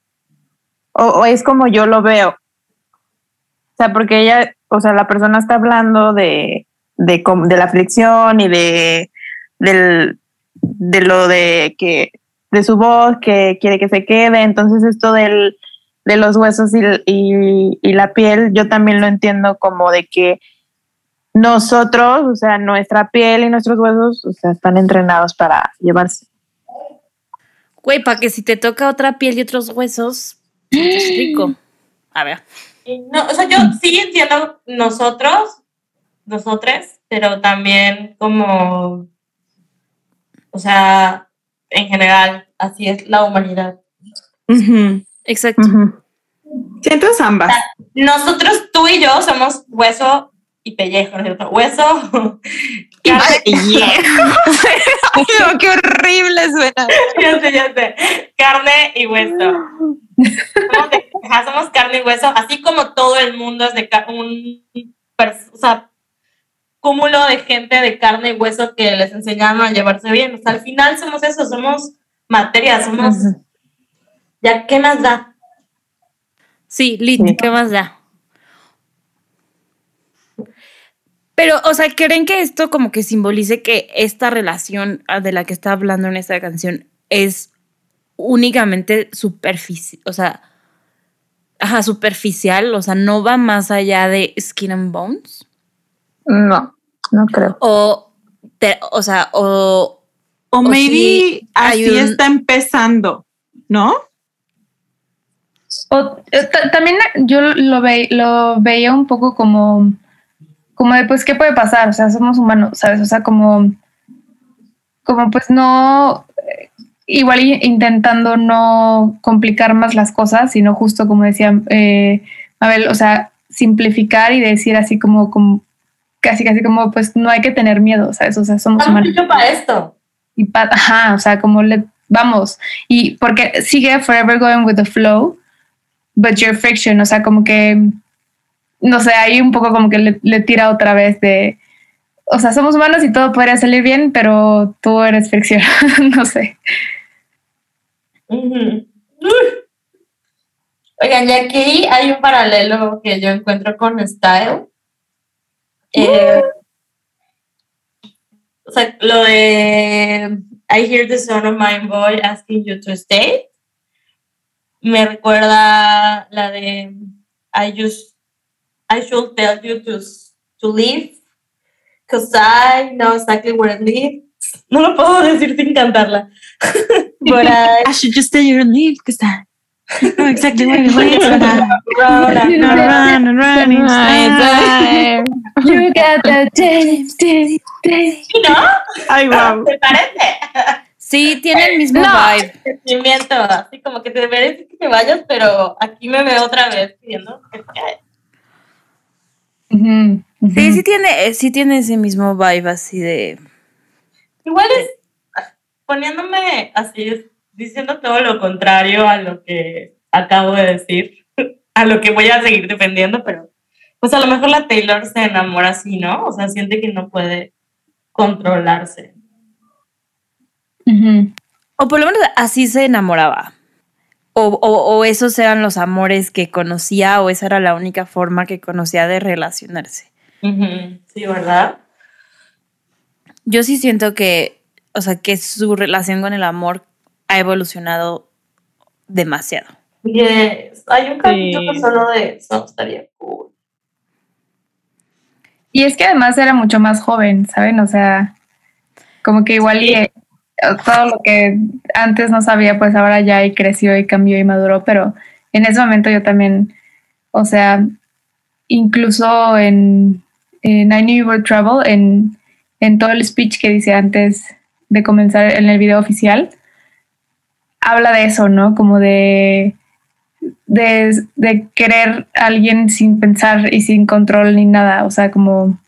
O, o es como yo lo veo. O sea, porque ella, o sea, la persona está hablando de, de, de la fricción y de, del, de lo de que, de su voz que quiere que se quede. Entonces, esto del, de los huesos y, y, y la piel, yo también lo entiendo como de que nosotros, o sea, nuestra piel y nuestros huesos, o sea, están entrenados para llevarse. Güey, para que si te toca otra piel y otros huesos, es rico. A ver. No, o sea, yo sí entiendo nosotros, nosotres, pero también como, o sea, en general, así es la humanidad. Ujú. Exacto. Ujú. Siento es ambas. Nosotros, tú y yo, somos hueso y pellejo, ¿no es cierto? Hueso, carne, Ay, no, qué horrible suena. ya sé, ya sé. Carne y hueso. Somos, de- somos carne y hueso, así como todo el mundo es de un o sea, cúmulo de gente de carne y hueso que les enseñaron a llevarse bien. O sea, al final somos eso, somos materia, somos. Ya, ¿qué más da? Sí, lit, Sí. ¿qué más da? Pero, o sea, ¿creen que esto como que simbolice que esta relación de la que está hablando en esta canción es únicamente superficial, o sea, ajá, superficial, o sea, no va más allá de skin and bones? No, no creo. O, te- o sea, o, O, O maybe hay así un- está empezando, ¿no? O, eh, ta- también yo lo, ve, lo veía un poco como, como de, pues, ¿qué puede pasar? O sea, somos humanos, ¿sabes? O sea, como, como pues no, eh, igual intentando no complicar más las cosas, sino justo como decía eh, Mabel, o sea, simplificar y decir así como, como, casi, casi como, pues no hay que tener miedo, ¿sabes? O sea, somos humanos. para esto. Y pa- ajá, o sea, como le vamos. Y porque sigue forever going with the flow, but your friction, o sea, como que, no sé, ahí un poco como que le, le tira otra vez de, o sea, somos humanos y todo podría salir bien, pero tú eres fricción, no sé. Oigan, y aquí hay un paralelo que yo encuentro con Style. Eh, o sea, lo de I hear the sound of my boy asking you to stay. Me recuerda la de I just I should tell you to, to leave because I know exactly where it leads. No lo puedo decir sin cantarla. But I I should just tell you to leave because I know exactly where it leads. but I run and run, run, and run You got the taste, taste, taste. ¿No? Ay, wow. ¿Te parece? sí, tiene el mismo No. vibe. Sentimiento, así como que te merece que te vayas, pero aquí me veo otra vez pidiendo que te. Sí, sí tiene, eh, sí tiene ese mismo vibe así de... Igual es poniéndome así, diciendo todo lo contrario a lo que acabo de decir, a lo que voy a seguir defendiendo, pero pues a lo mejor la Taylor se enamora así, ¿no? O sea, siente que no puede controlarse. O por lo menos así se enamoraba. O, o- o esos eran los amores que conocía o esa era la única forma que conocía de relacionarse. Sí, ¿verdad? Yo sí siento que, o sea, que su relación con el amor ha evolucionado demasiado. Yes. Hay un capítulo Sí. solo de eso, estaría cool. Y es que además era mucho más joven, ¿saben? O sea, como que igual y, eh, todo lo que antes no sabía, pues ahora ya y creció y cambió y maduró, pero en ese momento yo también, o sea, incluso en, en I Knew You Were Trouble, en, en todo el speech que dice antes de comenzar en el video oficial, habla de eso, ¿no? Como de, de, de querer a alguien sin pensar y sin control ni nada, o sea, como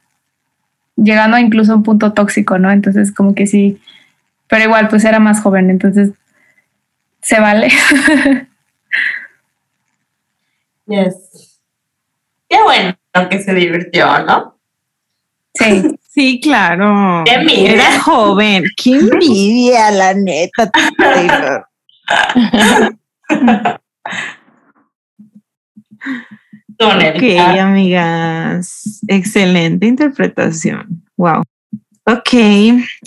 llegando incluso a un punto tóxico, ¿no? Entonces, como que sí, pero igual, pues era más joven, entonces se vale. Yes. Qué bueno que se divirtió, ¿no? sí. Sí, claro. Qué envidia. Era joven. Qué envidia, la neta. Ok, amigas. Excelente interpretación. Wow. Ok.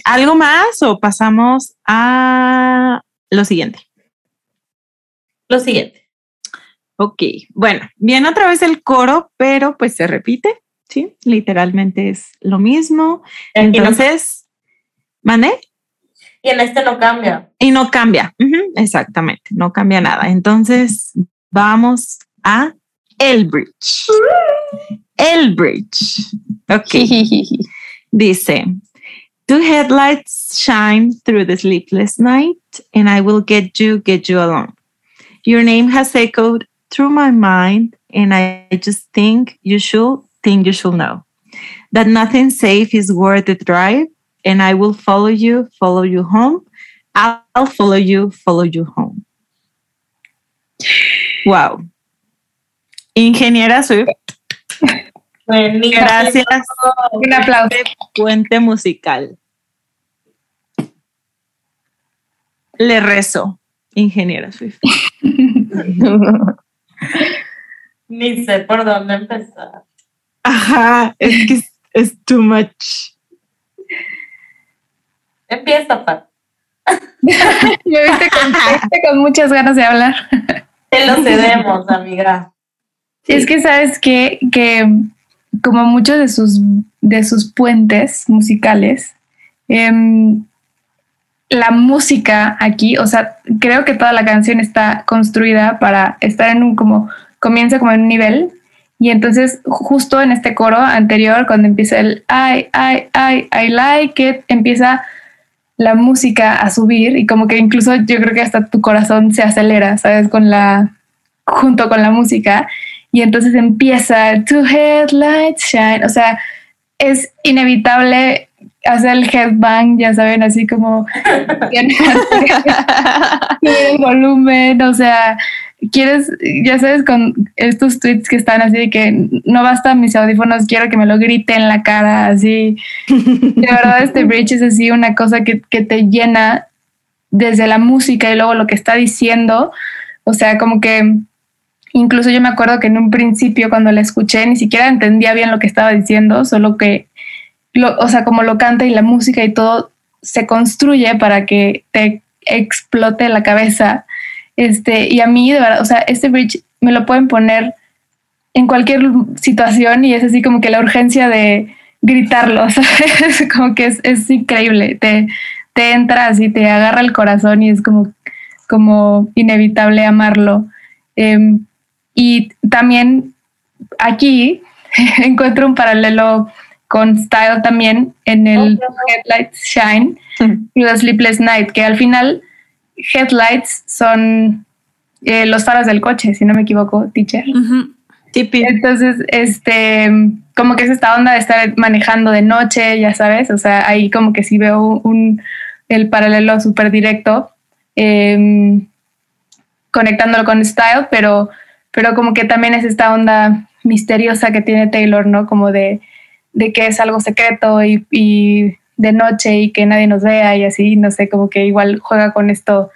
¿Algo más o pasamos a lo siguiente? Lo siguiente. Ok. Bueno, viene otra vez el coro, pero pues se repite. Sí, literalmente es lo mismo. No- Entonces, ¿mande? Y en este no cambia. Y no cambia. Exactamente, no cambia nada. Entonces, vamos a El Bridge. El Bridge. Ok. Dice, Two headlights shine through the sleepless night, and I will get you, get you alone. Your name has echoed through my mind, and I just think you should think you should know. That nothing safe is worth the drive, and I will follow you, follow you home. I'll follow you, follow you home. Wow. Ingeniera Swift, Buenísimo. gracias. Un aplauso. Puente musical. Le rezo, ingeniera Swift. Ni sé por dónde empezar. Ajá, es que es, es too much. Empieza, Pat. Me viste con, con muchas ganas de hablar. Te lo cedemos, amiga. Sí, es que sabes que, que como muchos de sus, de sus puentes musicales, em, la música aquí, o sea, creo que toda la canción está construida para estar en un como, comienza como en un nivel, y entonces justo en este coro anterior, cuando empieza el I, I, I, I like it, empieza la música a subir y como que incluso yo creo que hasta tu corazón se acelera, ¿sabes? Con la, junto con la música y entonces empieza to headlights shine, o sea, es inevitable hacer el headbang, ya saben, así como el volumen, o sea, quieres, ya sabes, con estos tweets que están así de que no basta mis audífonos, quiero que me lo grite en la cara, así. De verdad, este bridge es así una cosa que, que te llena desde la música y luego lo que está diciendo, o sea, como que Incluso yo me acuerdo que en un principio cuando la escuché ni siquiera entendía bien lo que estaba diciendo, solo que, o sea, como lo canta y la música y todo se construye para que te explote la cabeza. Este, y a mí, de verdad, o sea, este bridge me lo pueden poner en cualquier situación y es así como que la urgencia de gritarlo, ¿sabes? como que es, es increíble, te, te entras y te agarra el corazón y es como, como inevitable amarlo. Eh, y también aquí encuentro un paralelo con Style también en el Headlights Shine y The Sleepless Night, que al final Headlights son eh, los faros del coche, si no me equivoco, teacher. Entonces, este, como que es esta onda de estar manejando de noche, ya sabes, o sea, ahí como que sí veo un, el paralelo súper directo, eh, conectándolo con Style, pero pero como que también es esta onda misteriosa que tiene Taylor, ¿no? Como de, de que es algo secreto y, y, de noche y que nadie nos vea y así, no sé, como que igual juega con esto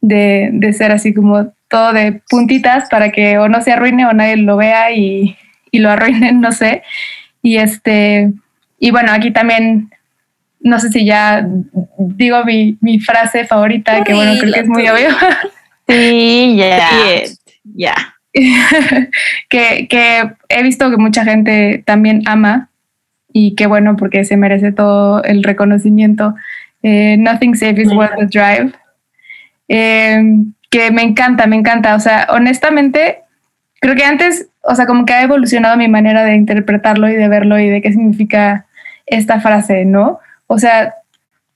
de, de ser así como todo de puntitas para que o no se arruine o nadie lo vea y, y lo arruinen, no sé. Y este, y bueno, aquí también, no sé si ya digo mi, mi frase favorita, que bueno, creo que es muy obvio. Sí, ya. Ya. que, que he visto que mucha gente también ama y que bueno, porque se merece todo el reconocimiento. Eh, Nothing Safe is Worth the Drive. Eh, que me encanta, me encanta. O sea, honestamente, creo que antes, o sea, como que ha evolucionado mi manera de interpretarlo y de verlo y de qué significa esta frase, ¿no? O sea,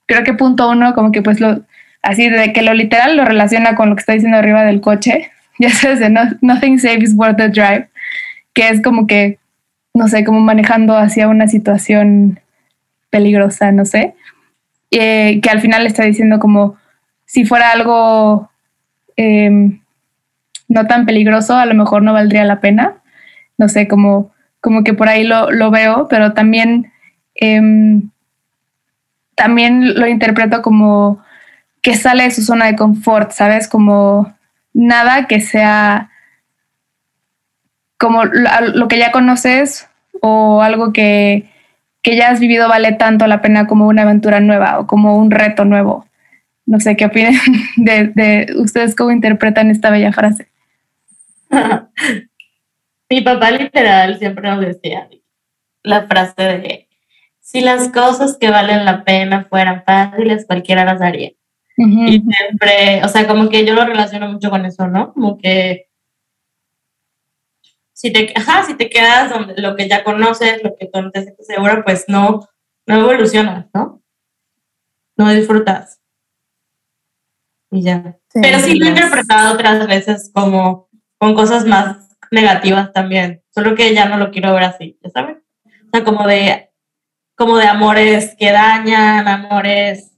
creo que punto uno, como que pues lo, así de que lo literal lo relaciona con lo que está diciendo arriba del coche, ya sabes, de no, Nothing Safe is Worth the Drive, que es como que, no sé, como manejando hacia una situación peligrosa, no sé, eh, que al final está diciendo como si fuera algo eh, no tan peligroso, a lo mejor no valdría la pena, no sé, como, como que por ahí lo, lo veo, pero también, eh, también lo interpreto como que sale de su zona de confort, ¿sabes? Como nada que sea como lo, que ya conoces o algo que, que, ya has vivido vale tanto la pena como una aventura nueva o como un reto nuevo. No sé qué opinan de, de ustedes cómo interpretan esta bella frase. Mi papá literal siempre nos decía la frase de si las cosas que valen la pena fueran fáciles, cualquiera las haría. Uh -huh. Y siempre, o sea, como que yo lo relaciono mucho con eso, ¿no? Como que si te, ajá, si te quedas donde lo que ya conoces, lo que tú te sientes seguro, pues no, no evolucionas, ¿no? No disfrutas. Y ya. Sí, Pero sí lo he interpretado otras veces como con cosas más negativas también, solo que ya no lo quiero ver así, ¿ya sabes? O sea, como de, como de amores que dañan, amores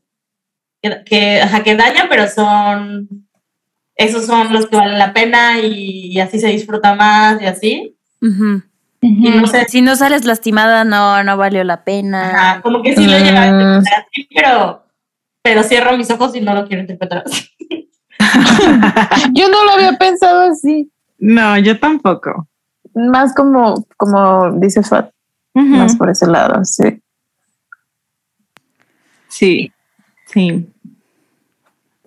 que, que, ajá, que dañan, pero son, esos son los que valen la pena y, y así se disfruta más y así. Y no sé, Si no sales lastimada, no, no valió la pena. ajá, como que sí lo lleva a interpretar así, pero, pero cierro mis ojos y no lo quiero interpretar así. Yo no lo había pensado así. No, yo tampoco. Más como, como dice Fat, más por ese lado, sí. Sí, sí.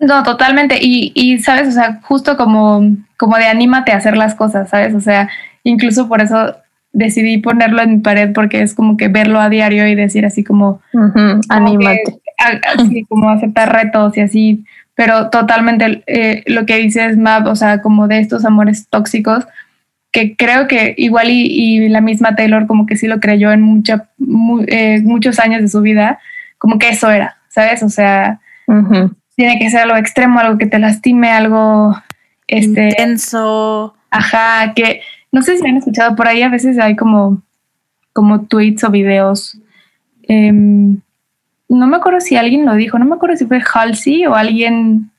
No, totalmente. Y, y, sabes, o sea, justo como, como de anímate a hacer las cosas, ¿sabes? O sea, incluso por eso decidí ponerlo en mi pared porque es como que verlo a diario y decir así como, Ujú, Anímate. a- así como aceptar retos y así, pero totalmente eh, lo que dices, Map, o sea, como de estos amores tóxicos, que creo que igual y, y la misma Taylor como que sí lo creyó en mucha, mu- eh, muchos años de su vida, como que eso era, ¿sabes? O sea, Ujú. Tiene que ser algo extremo, algo que te lastime, algo, este, Intenso. ajá, que no sé si han escuchado por ahí, a veces hay como, como tweets o videos. em, no me acuerdo si alguien lo dijo, no me acuerdo si fue Halsey o alguien,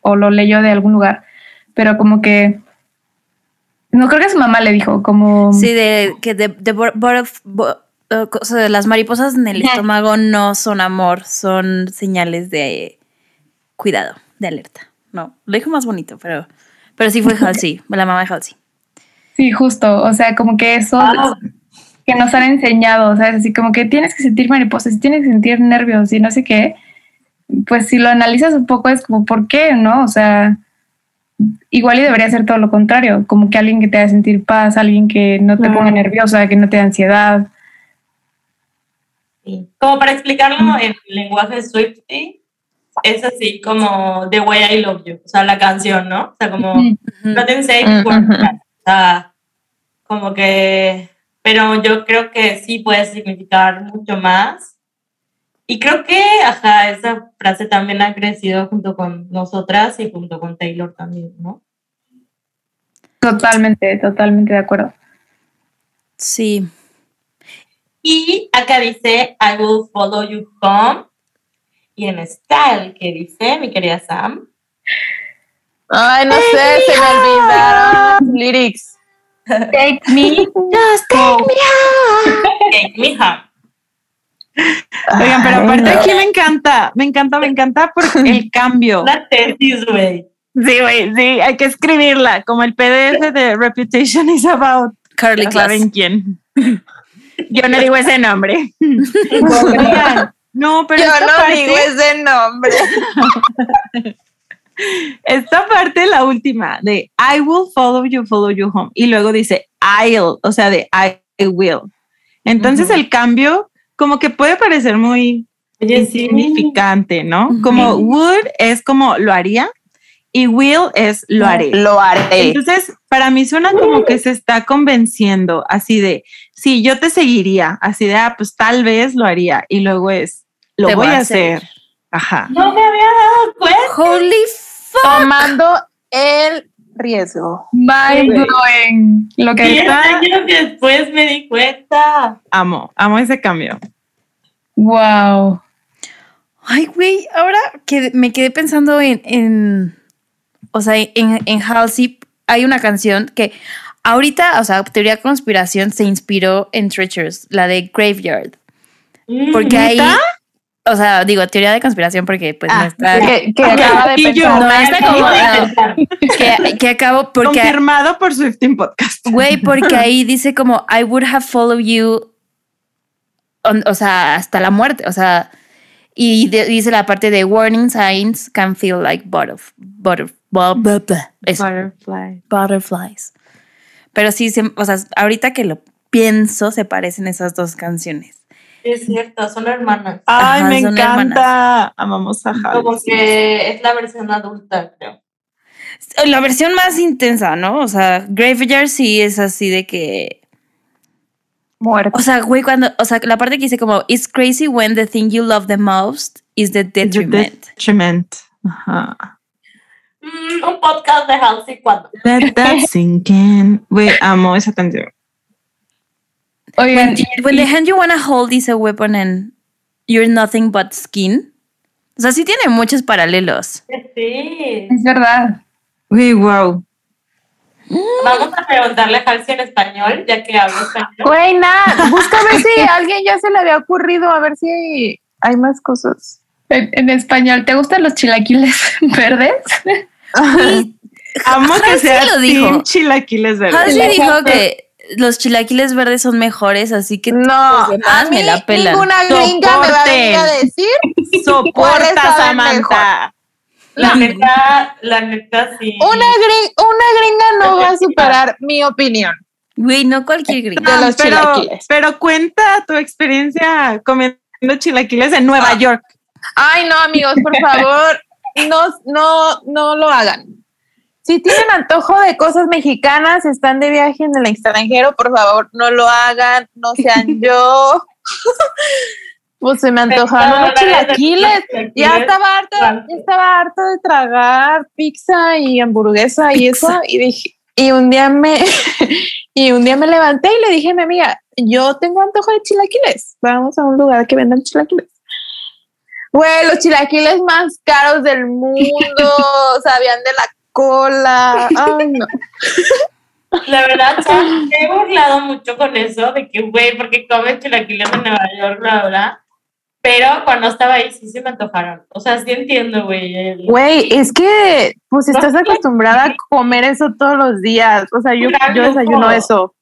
o lo leyó de algún lugar, pero como que, no creo que su mamá le dijo, como, Sí, de que de, de bo- eh, o sea, las mariposas en el estómago no son amor, son señales de cuidado, de alerta. No, lo dijo más bonito, pero, pero sí fue Halsey, la mamá de Halsey. sí, justo, o sea, como que eso Ah, que nos han enseñado, ¿sabes? Así como que tienes que sentir mariposas, tienes que sentir nervios y no sé qué. Pues si lo analizas un poco es como, ¿por qué? ¿No? O sea, igual y debería ser todo lo contrario, como que alguien que te haga sentir paz, alguien que no te ponga nerviosa, que no te dé ansiedad. Sí. Como para explicarlo en lenguaje Swifty, es así como The Way I Love You, o sea, la canción, ¿no? O sea, como Mm, for ujú. that. O sea, como que, pero yo creo que sí puede significar mucho más. Y creo que, ajá, esa frase también ha crecido junto con nosotras y junto con Taylor también, ¿no? Totalmente, totalmente de acuerdo. Sí. Y acá dice, I will follow you home. Y en style, que dice mi querida Sam, Ay, no sé, se me olvidaron los lyrics. Take me. Just take me home. Oigan, pero Ay, aparte no. aquí me encanta, me encanta, me encanta porque el cambio. Una tesis, güey. Sí, güey, sí, hay que escribirla, como el PDF de Reputation is about. Carly saben quién. Yo no digo ese nombre. Oigan, no, pero Yo esta no parte, digo ese nombre. esta parte, la última, de I will follow you, follow you home. Y luego dice I'll, o sea, de I will. Entonces el cambio como que puede parecer muy Oye, sí. insignificante, ¿no? Ujú. Como would es como lo haría y will es lo haré. Lo haré. Entonces, para mí suena como que se está convenciendo, así de, sí, yo te seguiría, así de, ah, pues tal vez lo haría, y luego es, lo voy voy a hacer. Ajá. No me había dado cuenta. Holy fuck. Tomando el riesgo. Mind blowing. Lo que está. que después me di cuenta. Amo, amo ese cambio. Wow. Ay, güey, ahora que me quedé pensando en, en o sea, en, en Halsey hay una canción que ahorita, o sea, teoría conspiración se inspiró en Treasures, la de Graveyard, porque ahí. O sea, digo, teoría de conspiración porque pues no Ah, está, que, que Ok, acaba de y yo, pensar. no está como, que, que acabo, porque, Confirmado por Swifting Podcast. güey, porque ahí dice como, I would have followed you, on- o sea, hasta la muerte, o sea, y de- dice la parte de warning signs can feel like butterf butter, Butterfly. butterflies. Pero sí, se- o sea, ahorita que lo pienso, se parecen esas dos canciones. Es cierto, son hermanas. Ay, Ajá, me encanta. Amamos a Como Halsey. que es la versión adulta, creo. La versión más intensa, ¿no? O sea, Graveyard sí es así de que. Muerto. O sea, güey, cuando. O sea, la parte que dice como, It's crazy when the thing you love the most is the The detriment. Detriment. Ajá. Mm, un podcast de Halsey cuando. Let that sink in. Güey, amo esa canción. Oigan, When, y- when the hand you wanna hold is a weapon and you're nothing but skin. O sea, sí tiene muchos paralelos. Sí. es verdad. Uy, wow. Vamos a preguntarle a Halsey en español, ya que hablo español. Güey, nada, busca a ver si a alguien ya se le había ocurrido, a ver si hay más cosas. En, en español, ¿te gustan los chilaquiles verdes? Amo que sea lo dijo. chilaquiles verdes. Halsey dijo que los chilaquiles verdes son mejores, así que No, a mí me la pelan. ninguna gringa me va a venir a decir ¿Cuáles Soporta, Samantha. La neta, la neta sí. una, gring- una gringa no va a superar mi opinión. Güey, no cualquier gringo. de los pero, chilaquiles. pero cuenta tu experiencia comiendo chilaquiles en Nueva Ah. York. Ay, no, amigos, por favor, no, no, no lo hagan. Si tienen antojo de cosas mexicanas, están de viaje en el extranjero, por favor, no lo hagan, no sean yo. Pues se me antojaron unos chilaquiles. Ya estaba harta, ya estaba harta de tragar pizza y hamburguesa y eso. Y dije, y un día me, y un día me levanté y le dije a mi amiga, yo tengo antojo de chilaquiles. Vamos a un lugar que vendan chilaquiles. Güey, los chilaquiles más caros del mundo, sabían de la cola. Ay, no. La verdad, me he burlado mucho con eso, de que, güey, porque comes chilaquiles en Nueva York, bla, bla. Pero cuando estaba ahí sí se me antojaron. O sea, sí entiendo, güey. Güey, es que pues estás acostumbrada a comer eso todos los días. O sea, yo, yo desayuno eso.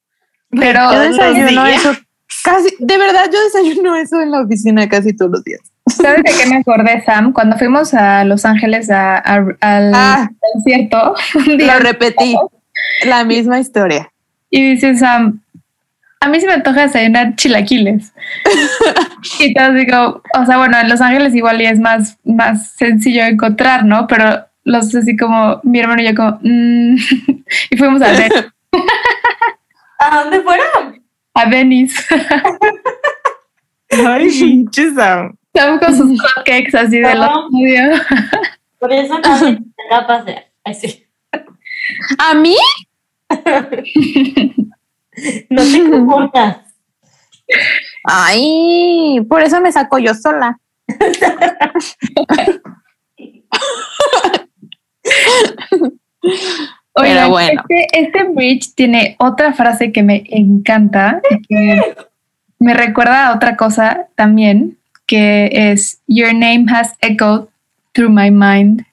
Pero Yo desayuno eso. Casi, de verdad, yo desayuno eso en la oficina casi todos los días. ¿Sabes de qué me acordé, Sam? Cuando fuimos a Los Ángeles a- a- al Ah. concierto, Lo repetí. La misma historia. y dice Sam, a mí se me antoja desayunar chilaquiles. y todos digo, o sea, bueno, en Los Ángeles igual y es más, más sencillo encontrar, ¿no? Pero los así como, mi hermano y yo como, mm, y fuimos a ver ¿A dónde fueron? a Venice. Ay, Sam. Sam con sus hotcakes así de los No. Por eso te da a pasear. Así. ¿A mí? No te confundas. Ay, por eso me saco yo sola. Oigan, Pero bueno. este, este bridge tiene otra frase que me encanta y que me recuerda a otra cosa también, que es Your name has echoed through my mind.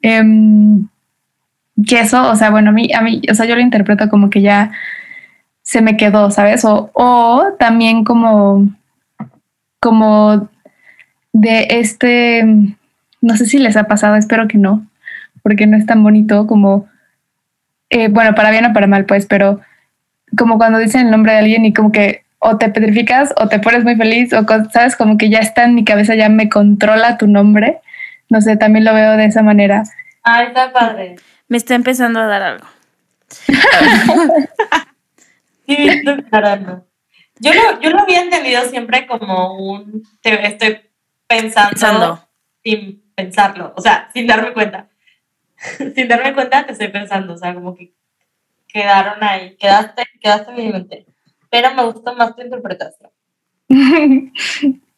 Em, que eso, o sea, bueno, a mí, a mí, o sea, yo lo interpreto como que ya se me quedó, ¿sabes? O, o también como, como de este, no sé si les ha pasado, espero que no, porque no es tan bonito como, eh, bueno, para bien o para mal, pues, pero como cuando dicen el nombre de alguien y como que o te petrificas o te pones muy feliz o, sabes, como que ya está en mi cabeza, ya me controla tu nombre. No sé, también lo veo de esa manera. Ay, está padre. Me está empezando a dar algo. Sí. Yo lo, yo lo había entendido siempre como un te estoy pensando, Pensando. sin pensarlo, o sea, sin darme cuenta. sin darme cuenta te estoy pensando, o sea, como que quedaron ahí, quedaste, quedaste en mi mente. Pero me gustó más tu interpretación.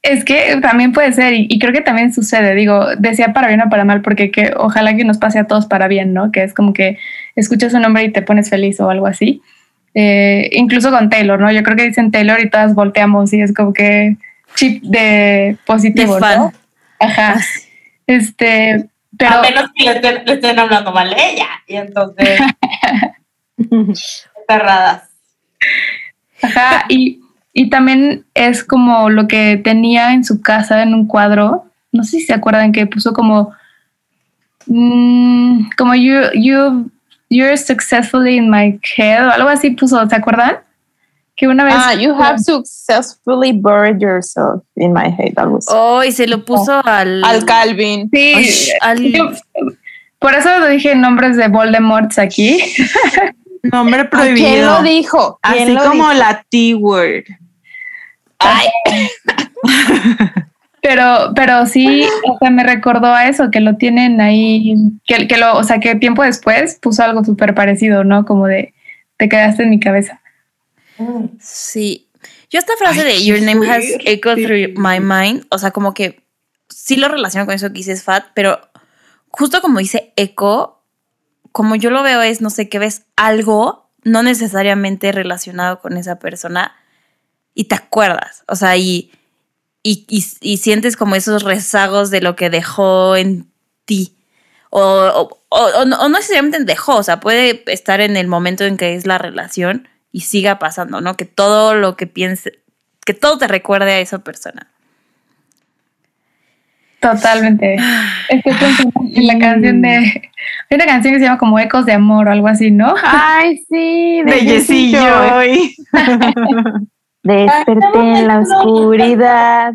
es que también puede ser, y, y creo que también sucede, digo, decía para bien o para mal, porque que ojalá que nos pase a todos para bien, ¿no? Que es como que escuchas un nombre y te pones feliz o algo así. Eh, incluso con Taylor, ¿no? Yo creo que dicen Taylor y todas volteamos y es como que chip de De positivo, fan. ¿no? Ajá. Este, pero a menos que le estén, le estén hablando mal a ella. Y entonces, cerradas. Ajá, y, y también es como lo que tenía en su casa en un cuadro. No sé si se acuerdan que puso como. mm, como you, you, you're successfully in my head o algo así puso, ¿se acuerdan? Que una vez. Ah, you have successfully buried yourself in my head. Algo así. Oh, y se lo puso al. Al Calvin. Sí, Ay, al- yo- por eso lo dije nombres de Voldemort aquí. Nombre ¿Quién prohibido. lo dijo? ¿Quién Así lo como dijo? la T-word. Ay, Pero, pero sí, o sea, me recordó a eso, que lo tienen ahí, que, que lo, o sea, que tiempo después puso algo súper parecido, ¿no? Como de, te quedaste en mi cabeza. Mm. Sí. Yo esta frase Ay, de Your name has echoed through my mind, o sea, como que sí lo relaciono con eso que dices Fat, pero justo como dice eco, como yo lo veo es, no sé, que ves algo no necesariamente relacionado con esa persona y te acuerdas, o sea, y, y, sientes como esos rezagos de lo que dejó en ti. O- o no, o no necesariamente dejó, o sea, puede estar en el momento en que es la relación y siga pasando, ¿no? Que todo lo que piense, que todo te recuerde a esa persona. Totalmente. Estoy pensando en la canción de. Hay una canción que se llama como Ecos de Amor o algo así, ¿no? Ay, sí, De Jessie Joy. Desperté en la oscuridad.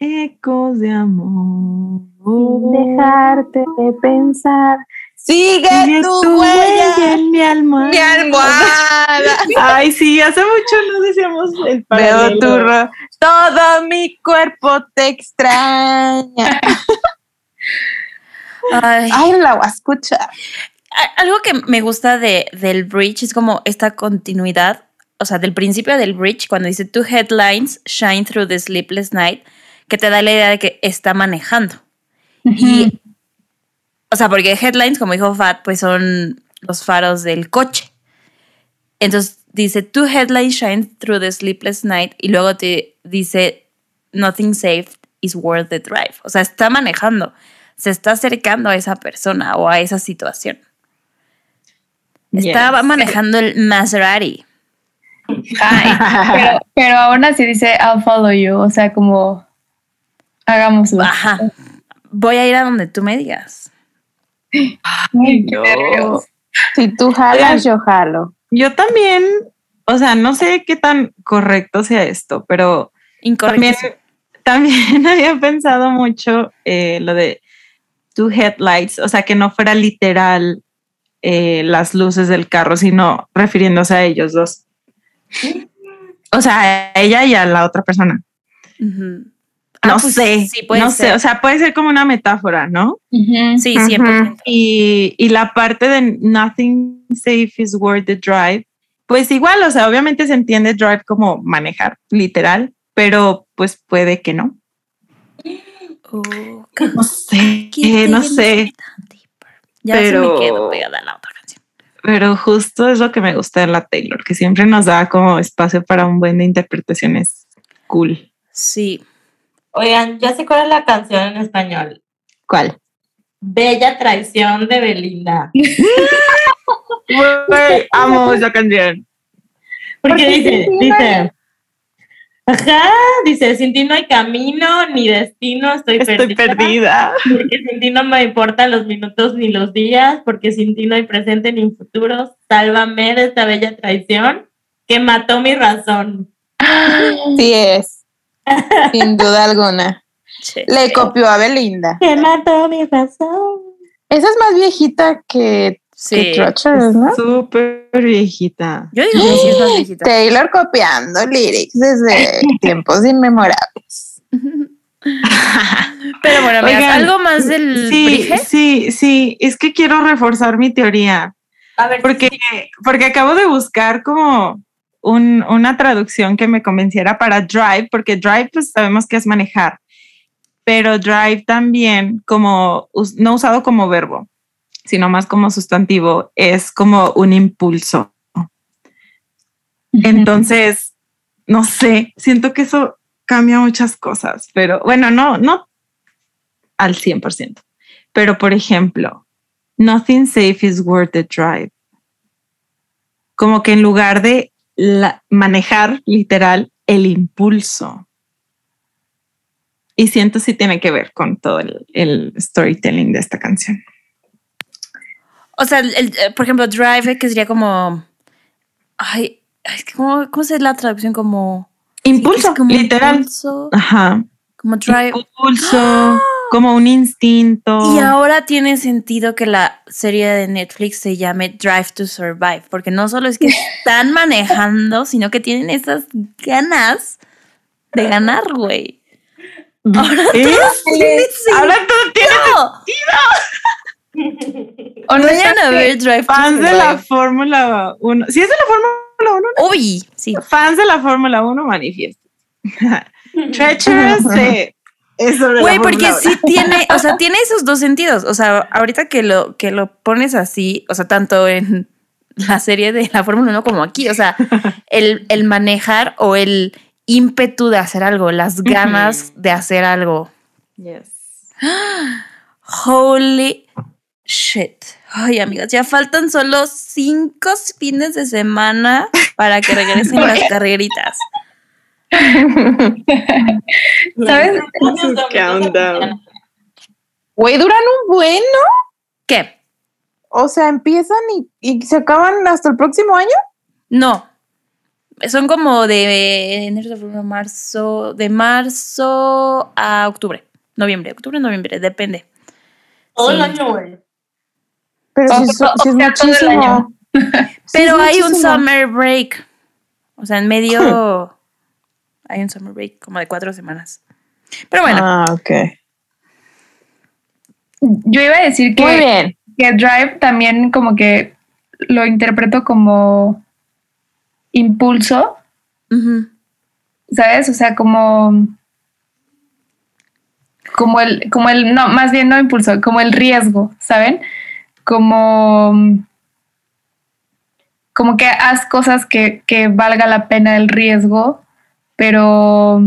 Ecos de amor. sin dejarte de pensar. Sigue Sigue tu tu huella huella. en mi almohada. Mi almohada. Ay, sí, hace mucho no decíamos el Veo paralelo. tu ro- todo mi cuerpo te extraña. Ay, Ay, la voy a escuchar. a- algo que me gusta de, del bridge es como esta continuidad, o sea, del principio del bridge, cuando dice two headlines shine through the sleepless night, que te da la idea de que está manejando. Y, o sea, porque headlines, como dijo Fat, pues son los faros del coche. Entonces dice, two headlines shine through the sleepless night y luego te dice, nothing safe is worth the drive. O sea, está manejando, se está acercando a esa persona o a esa situación. Estaba Yes. manejando el Maserati. Ay, pero, pero aún así dice I'll follow you. O sea, como hagámoslo. Ajá. Voy a ir a donde tú me digas. Ay, qué no. nervios. Si tú jalas, yo jalo. Yo también, o sea, no sé qué tan correcto sea esto, pero también, había pensado mucho eh, lo de two headlights, o sea, que no fuera literal eh, las luces del carro, sino refiriéndose a ellos dos. O sea, a ella y a la otra persona. Ah, pues sé, Sí, puede no ser. sé, o sea, puede ser como una metáfora, ¿no? Ujú. sí. 100%. Y, y la parte de nothing safe is worth the drive, pues igual, o sea, obviamente se entiende drive como manejar, literal, pero pues puede que no. Oh, No sé, no sé. Ya se pero- me quedo pegada a la otra canción. pero justo es lo que me gusta de la Taylor, que siempre nos da como espacio para un buen de interpretaciones cool. Sí. Oigan, ya sé cuál es la canción en español. ¿Cuál? Bella traición de Belinda. Amo esa canción. Porque dice, dice, ajá, dice, sin ti no hay camino ni destino, estoy, Estoy perdida. perdida. Porque sin ti no me importan los minutos ni los días, porque sin ti no hay presente ni futuro. Sálvame de esta bella traición que mató mi razón. Sí es. Sin duda alguna. Che. Le copió a Belinda. Que mató mi razón. Esa es más viejita que, Sí. que ¿no? Súper viejita. Yo digo que sí es más viejita. Taylor copiando lyrics desde tiempos inmemorables. Pero bueno, amigas, Oigan, algo más del Sí, Brige? sí, sí, es que quiero reforzar mi teoría. A ver, Porque, porque acabo de buscar como un- una traducción que me convenciera para drive, porque drive pues sabemos que es manejar, pero drive también como no usado como verbo, sino más como sustantivo, es como un impulso. Entonces, no sé, siento que eso cambia muchas cosas, pero bueno, no, no al 100%. Pero por ejemplo, nothing safe is worth the drive. Como que en lugar de la- manejar literal el impulso. Y siento si tiene que ver con todo el, el storytelling de esta canción. O sea, el- el- eh, por ejemplo, Drive, que sería como. Ay, es que ¿cómo, ¿cómo se la traducción? Como. Impulso, como literal. impulso, Ajá. como Drive. Impulso, como un instinto. Y ahora tiene sentido que la serie de Netflix se llame Drive to Survive, porque no solo es que están manejando, sino que tienen esas ganas de ganar, güey. Ahora ¿Eh? tiene Ahora todo tiene sentido. O no vayan a ver Drive to fans de la. Fórmula 1. Si es de la Fórmula Fórmula 1. Uy, sí. Fans de la Fórmula 1 manifiestan. Treacherous sí, es sobre la Güey, porque Fórmula 1. sí tiene, o sea, tiene esos dos sentidos. O sea, ahorita que lo, que lo pones así, o sea, tanto en la serie de la Fórmula 1 como aquí, o sea, el, el manejar o el ímpetu de hacer algo, las ganas de hacer algo. Yes. Holy shit. Ay, amigas, ya faltan solo cinco fines de semana para que regresen las carreritas. ¿Sabes? Countdown. Güey, duran un buen, ¿no? ¿Qué? O sea, empiezan y, y se acaban hasta el próximo año. No. Son como de enero, febrero, marzo, de marzo a octubre. Noviembre, octubre, noviembre, depende. Todo el año, güey. Pero O- sí, es- o- es o sea, muchísimo. Sí, Pero es hay un summer break. O sea, en medio hay un summer break como de cuatro semanas. Pero bueno, Ah, ok. Yo iba a decir que, Muy bien. que Drive también como que lo interpreto como impulso. ¿sabes? O sea, como como el como el no, más bien no impulso, como el riesgo, ¿saben? Como como que haz cosas que, que valga la pena el riesgo, pero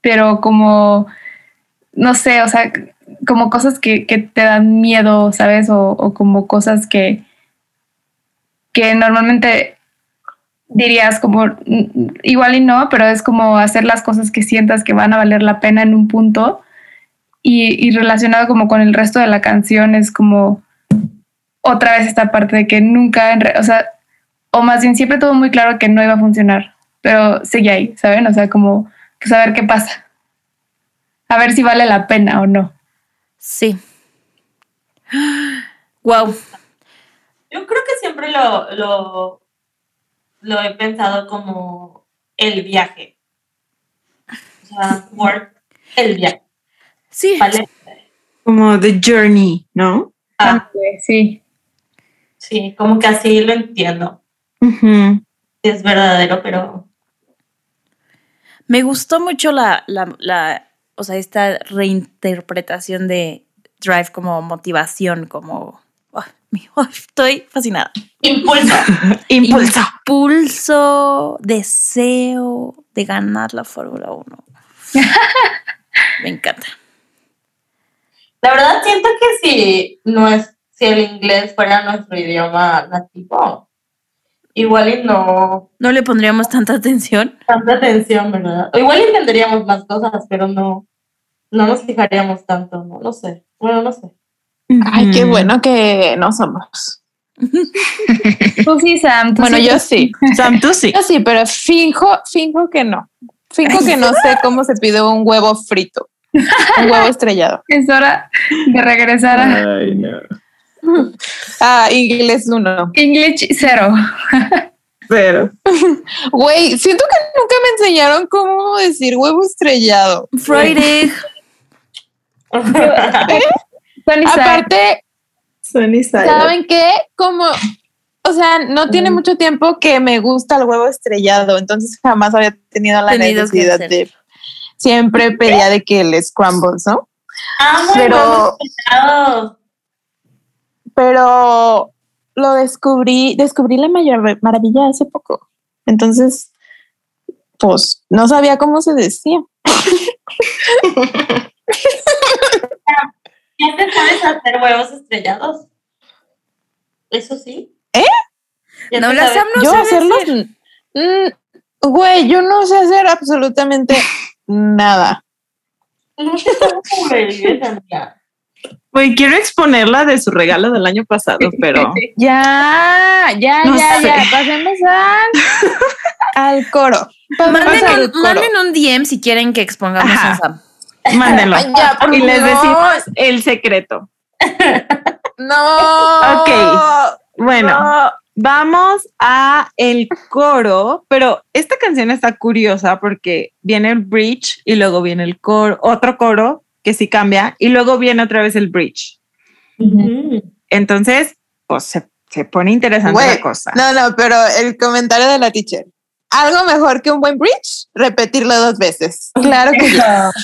pero como no sé, o sea, como cosas que, te dan miedo, ¿sabes? O, como cosas que, que normalmente dirías como igual y no, pero es como hacer las cosas que sientas que van a valer la pena en un punto y, relacionado como con el resto de la canción es como otra vez esta parte de que nunca, o sea, o más bien siempre tuvo muy claro que no iba a funcionar, pero sigue ahí, ¿saben? O sea, como pues a ver qué pasa, a ver si vale la pena o no. sí. Wow. Yo creo que siempre lo, lo, lo he pensado como el viaje. O sea, work, el viaje. Sí. ¿Vale? Como The Journey, ¿no? Ah, Sí. sí, como que así lo entiendo. Sí, es verdadero, pero Me gustó mucho la, la, la, o sea, esta reinterpretación de Drive como motivación, como... ah, estoy fascinada. impulso. Impulso. Impulso, deseo de ganar la Fórmula 1. Me encanta. La verdad siento que si no es, si el inglés fuera nuestro idioma nativo, igual y no No le pondríamos tanta atención. tanta atención, ¿verdad? O igual entenderíamos más cosas, pero no, no nos fijaríamos tanto, ¿no? No sé. Bueno, no sé. Ay, qué bueno que no somos. Tú sí, Sam. tú Bueno, sí. yo sí. Sam, tú sí. Yo sí, pero finjo, finjo que no. Finjo que no sé cómo se pide un huevo frito. Un huevo estrellado. Es hora de regresar a Ay, no. Ah, inglés uno. English cero. Pero. Güey, siento que nunca me enseñaron cómo decir huevo estrellado. Friday. Sunny side. Aparte. ¿saben qué? Como, o sea, no tiene mucho tiempo que me gusta el huevo estrellado, entonces jamás había tenido la Tenido necesidad de... Siempre pedía de que el scrambles, ¿no? Ah, muy Pero-. Pero lo descubrí, descubrí la mayor maravilla hace poco. Entonces, pues no sabía cómo se decía. ¿Ya te sabes hacer huevos estrellados? Eso sí. ¿Eh? ¿Ya No, la? Sam no yo hacerlos, hacer. mm, güey, yo no sé hacer absolutamente nada. No sé cómo Güey, quiero exponerla de su regalo del año pasado, pero Ya, ya, No ya, sé. ya. Pasemos al, al coro. Manden al un, coro. manden un DM si quieren que expongamos Ajá. a Sam. mándenlo. Ay, ya, por y les decimos el secreto. No. Ok. Bueno, no. vamos a el coro, pero esta canción está curiosa porque viene el bridge y luego viene el coro, otro coro que sí cambia y luego viene otra vez el bridge. Ujú. Entonces, pues se, se pone interesante la cosa. No, no, pero el comentario de la teacher. Algo mejor que un buen bridge, repetirlo dos veces. Claro que sí.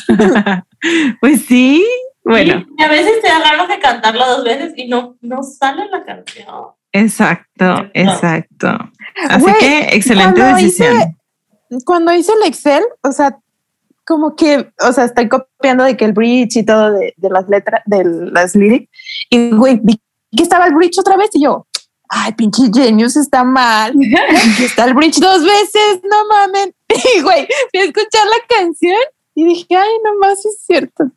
pues sí, bueno, Y a veces te da ganas de cantarlo dos veces y no, no sale la canción. exacto, exacto. Así que excelente cuando decisión. hice- Cuando hice el Excel, o sea, como que, o sea, estoy copiando de que el bridge y todo de, las letras, de las lyrics, y güey, vi que estaba el bridge otra vez y yo, ay, pinche Genius está mal. Está el bridge dos veces, no mamen. Y güey, fui a escuchar la canción y dije, ay, nomás es cierto.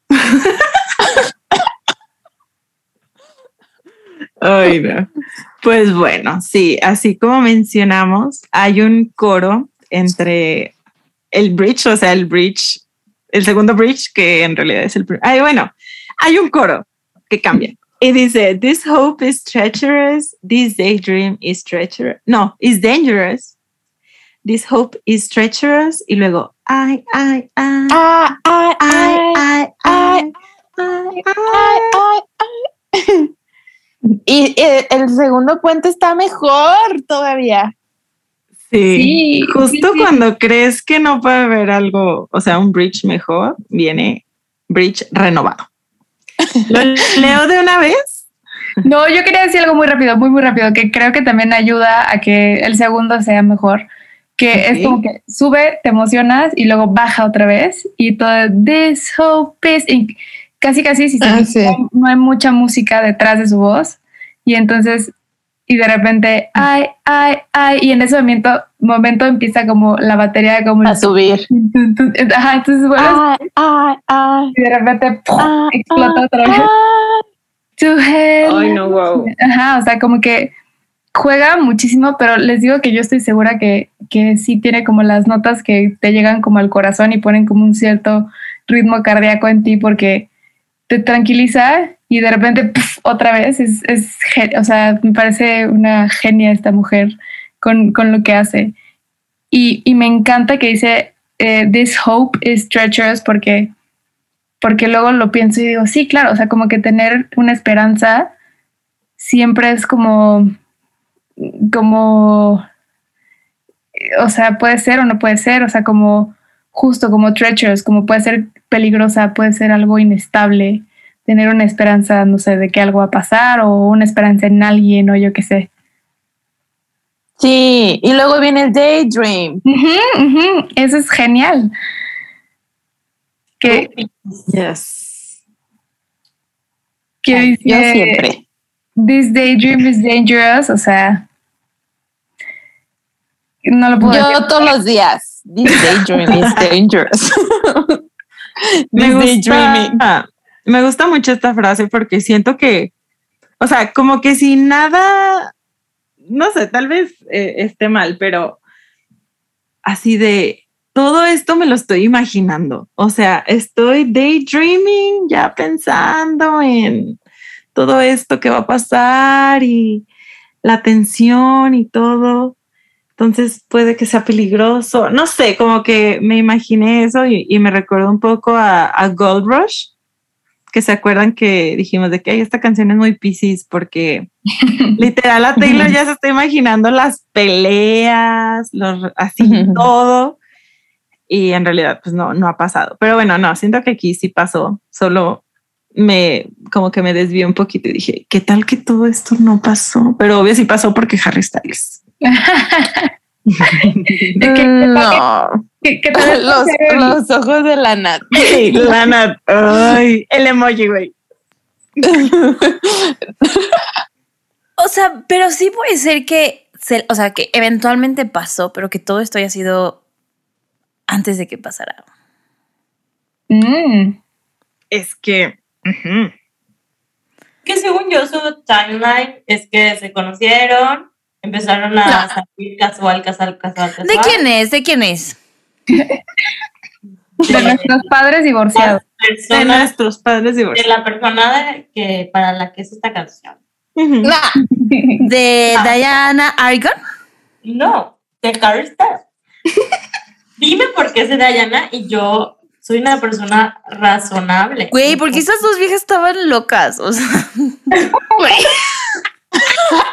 Ay, no. Pues bueno, sí, así como mencionamos, hay un coro entre el bridge, o sea, el bridge, el segundo bridge, que en realidad es el Ay, bueno, hay un coro que cambia. Y dice, this hope is treacherous, this daydream is treacherous. No, is dangerous. This hope is treacherous. Y luego, ay, ay, ay. Ah, ay, ay, ay, ay, ay, ay, ay. Y eh, el segundo puente está mejor todavía. Sí, Sí, justo sí, sí. cuando crees que no puede haber algo, o sea, un bridge mejor, viene bridge renovado. ¿Lo leo de una vez? No, yo quería decir algo muy rápido, muy, muy rápido, que creo que también ayuda a que el segundo sea mejor. Que es como que sube, te emocionas y luego baja otra vez y todo this hope is casi casi si se Ah, no hay mucha música detrás de su voz y entonces y de repente ay ay ay y en ese momento momento empieza como la batería como A subir. ajá entonces bueno Ay, ay, ay, y de repente ¡pum! ay, explota ay, otra vez ay. To hell. Ay, no, wow. Ajá, o sea, como que juega muchísimo, pero les digo que yo estoy segura que, que sí tiene como las notas que te llegan como al corazón y ponen como un cierto ritmo cardíaco en ti porque te tranquiliza y de repente ¡puf! otra vez es, es, o sea, me parece una genia esta mujer con, con lo que hace. Y, y me encanta que dice, eh, this hope is treacherous porque, porque luego lo pienso y digo, sí, claro, o sea, como que tener una esperanza siempre es como, como, o sea, puede ser o no puede ser, o sea, como justo como treacherous, como puede ser peligrosa, puede ser algo inestable, tener una esperanza, no sé, de que algo va a pasar o una esperanza en alguien o yo qué sé. Sí, y luego viene el daydream. Eso es genial. Que, Yes. que dice, Yo siempre. This daydream is dangerous, o sea, no lo puedo decir. Yo todos los días. This daydream is dangerous. Me This daydreaming. gusta, me gusta mucho esta frase porque siento que, o sea, como que si nada, no sé, tal vez eh, esté mal, pero así de todo esto me lo estoy imaginando. O sea, estoy daydreaming, ya pensando en todo esto que va a pasar y la tensión y todo. Entonces puede que sea peligroso. No sé, como que me imaginé eso y, y me recuerdo un poco a, a Gold Rush, que se acuerdan que dijimos de que "Ay, esta canción es muy Pisces porque literal a Taylor ya se está imaginando las peleas, los, así todo. Y en realidad pues no, no ha pasado. Pero bueno, no, siento que aquí sí pasó. Solo me, como que me desvié un poquito y dije, ¿qué tal que todo esto no pasó? Pero obvio sí pasó porque Harry Styles. ¿Qué- qué- No. qué- qué tal Los, los ojos de la Nat. Sí, ay, el emoji, güey. O sea, pero sí puede ser que, se- o sea, que eventualmente pasó, pero que todo esto haya sido antes de que pasara. Mm. Es que. Que según yo, su timeline es que se conocieron, empezaron a salir casual, casual, casual, casual. ¿De quién es? ¿De quién es? De nuestros padres divorciados. de Persona, nuestros padres de divorciados. la persona de- que, para la que es esta canción. Nah, ¿De Ah. Diana Argon? No, de Harry Styles. Dime por qué es de Diana y yo soy una persona razonable. Güey, porque esas dos viejas estaban locas. O sea,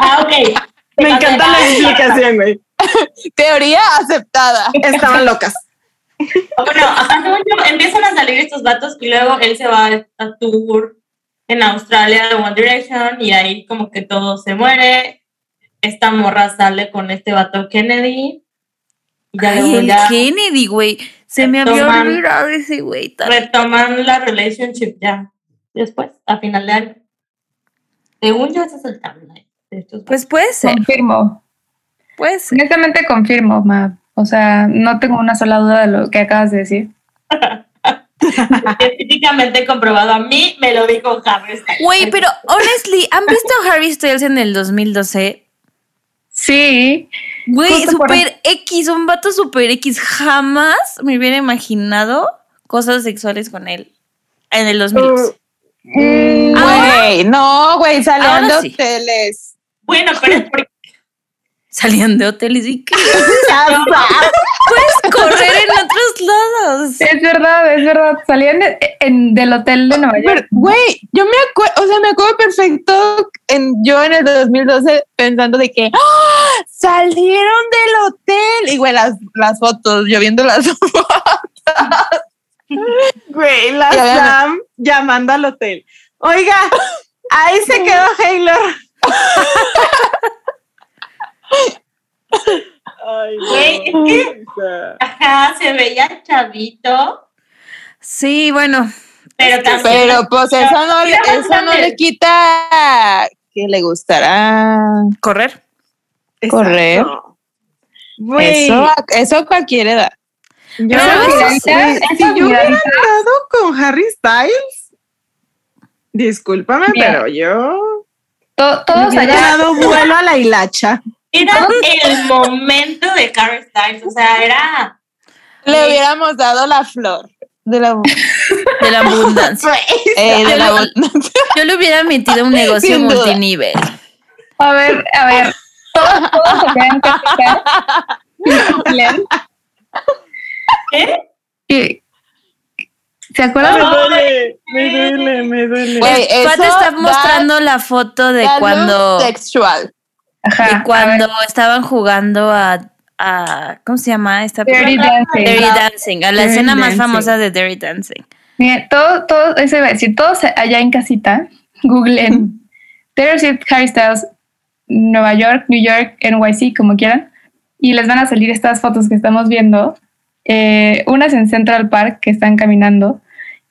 Ah, ok. Me encanta la explicación, güey. Teoría aceptada. Estaban locas. Bueno, empiezan a salir estos vatos y luego él se va a tour en Australia de One Direction y ahí como que todo se muere. Esta morra sale con este vato Kennedy. Y ya Ay, el ya Kennedy, güey. Se me había olvidado ese güey. retoman la relationship ya después, a final de año. Según yo, ese es el timeline de estos Pues puede ser, Confirmo. puede ser. Honestamente confirmo, Ma. O sea, no tengo una sola duda de lo que acabas de decir. científicamente comprobado. A mí me lo dijo Harry Styles. Güey, pero honestly, ¿han visto a Harry Styles en el 2012? Sí. Güey, super X, un vato super X. Jamás me hubiera imaginado cosas sexuales con él en el 2012. Mm, Güey, no, güey, de sí. hoteles. Bueno, pero es porque Salían de hoteles y que puedes correr en otros lados. Es verdad, es verdad. Salían de- en, del hotel de Nueva York. Güey, yo me acuerdo, o sea, me acuerdo perfecto en, yo en el 2012 pensando de que ¡ah! salieron del hotel. Y güey, las, las fotos, yo viendo las fotos. Güey, la Sam llamando al hotel. Oiga, ahí se quedó Taylor. Ay, Güey, es ajá, se veía chavito, Sí, bueno, pero también. Pero pues eso no, le- eso no le quita que le gustará. Correr. correr. Eso, a- eso a cualquier edad. yo, si yo hubiera andado con Harry Styles, discúlpame, pero yo to- todos allá. dado vuelo a la hilacha. Era el momento de Harry Styles, o sea, era. Le hubiéramos dado la flor de la, De la abundancia. eh, de la abundancia. Yo le hubiera metido un negocio Sin duda. multinivel. A ver, a ver. Todos, todos se quedan casita. ¿Qué? ¿Se acuerdan? Me duele, me duele, me duele. Güey, Pat está mostrando la foto de cuando, sexual. Ajá. de a cuando estaban jugando a, a- ¿cómo se llama esta Dirty película? Dancing. Dirty Dancing, a la Dirty escena más Dancing. famosa de Dirty Dancing. Miren, todo, todo, eso iba a decir, todos allá en casita, googlen Taylor Swift, Harry Styles, Nueva York, New York, NYC, como quieran, y les van a salir estas fotos que estamos viendo. Eh, unas en Central Park que están caminando,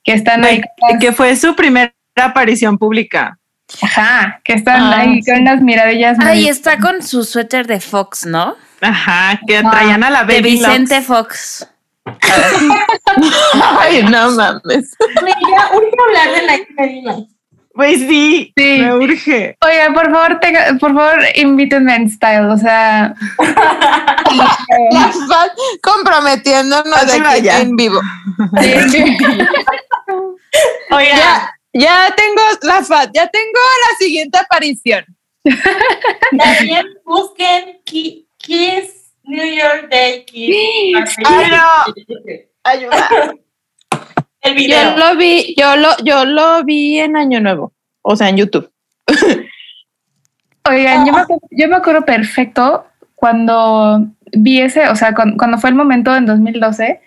que están ahí, que fue su primera aparición pública. ajá, que están Ah, ahí sí. con unas miradillas. Ay, muy- está con su suéter de Fox, ¿no? Ajá, que traían a la De Baby Vicente Lux. Fox. Ay, no mames. Ya urge hablar de la Pues sí, Sí. me urge. Oiga, por favor, tenga- por favor, invítenme en style, o sea. La fan comprometiéndonos Así aquí vaya. en vivo. Oiga, Ya, ya tengo la FAT, ya tengo la siguiente aparición. también busquen Ki- Kiss New York Day Kiss. Ay, Ayuda. El Yo lo vi, yo lo, yo lo vi en Año Nuevo, o sea, en YouTube. Oigan, yo me, acuerdo, yo me acuerdo perfecto cuando vi ese, o sea, cuando, cuando fue el momento en 2012,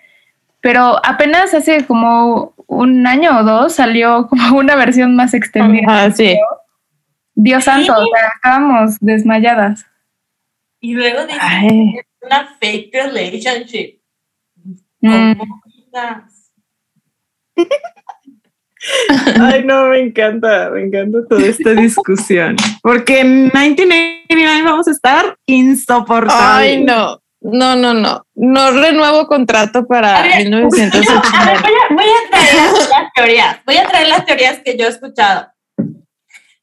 pero apenas hace como un año o dos salió como una versión más extendida. Ah, sí. Dios santo, o sea, estábamos desmayadas. Y luego dice una fake relationship. Mm. Ay, no, me encanta, me encanta toda esta discusión. Porque en 1989 vamos a estar insoportables. Ay, no. No, no, no. No renuevo contrato para A ver, No, a 1980. ver, voy a, voy a traer las teorías. Voy a traer las teorías que yo he escuchado.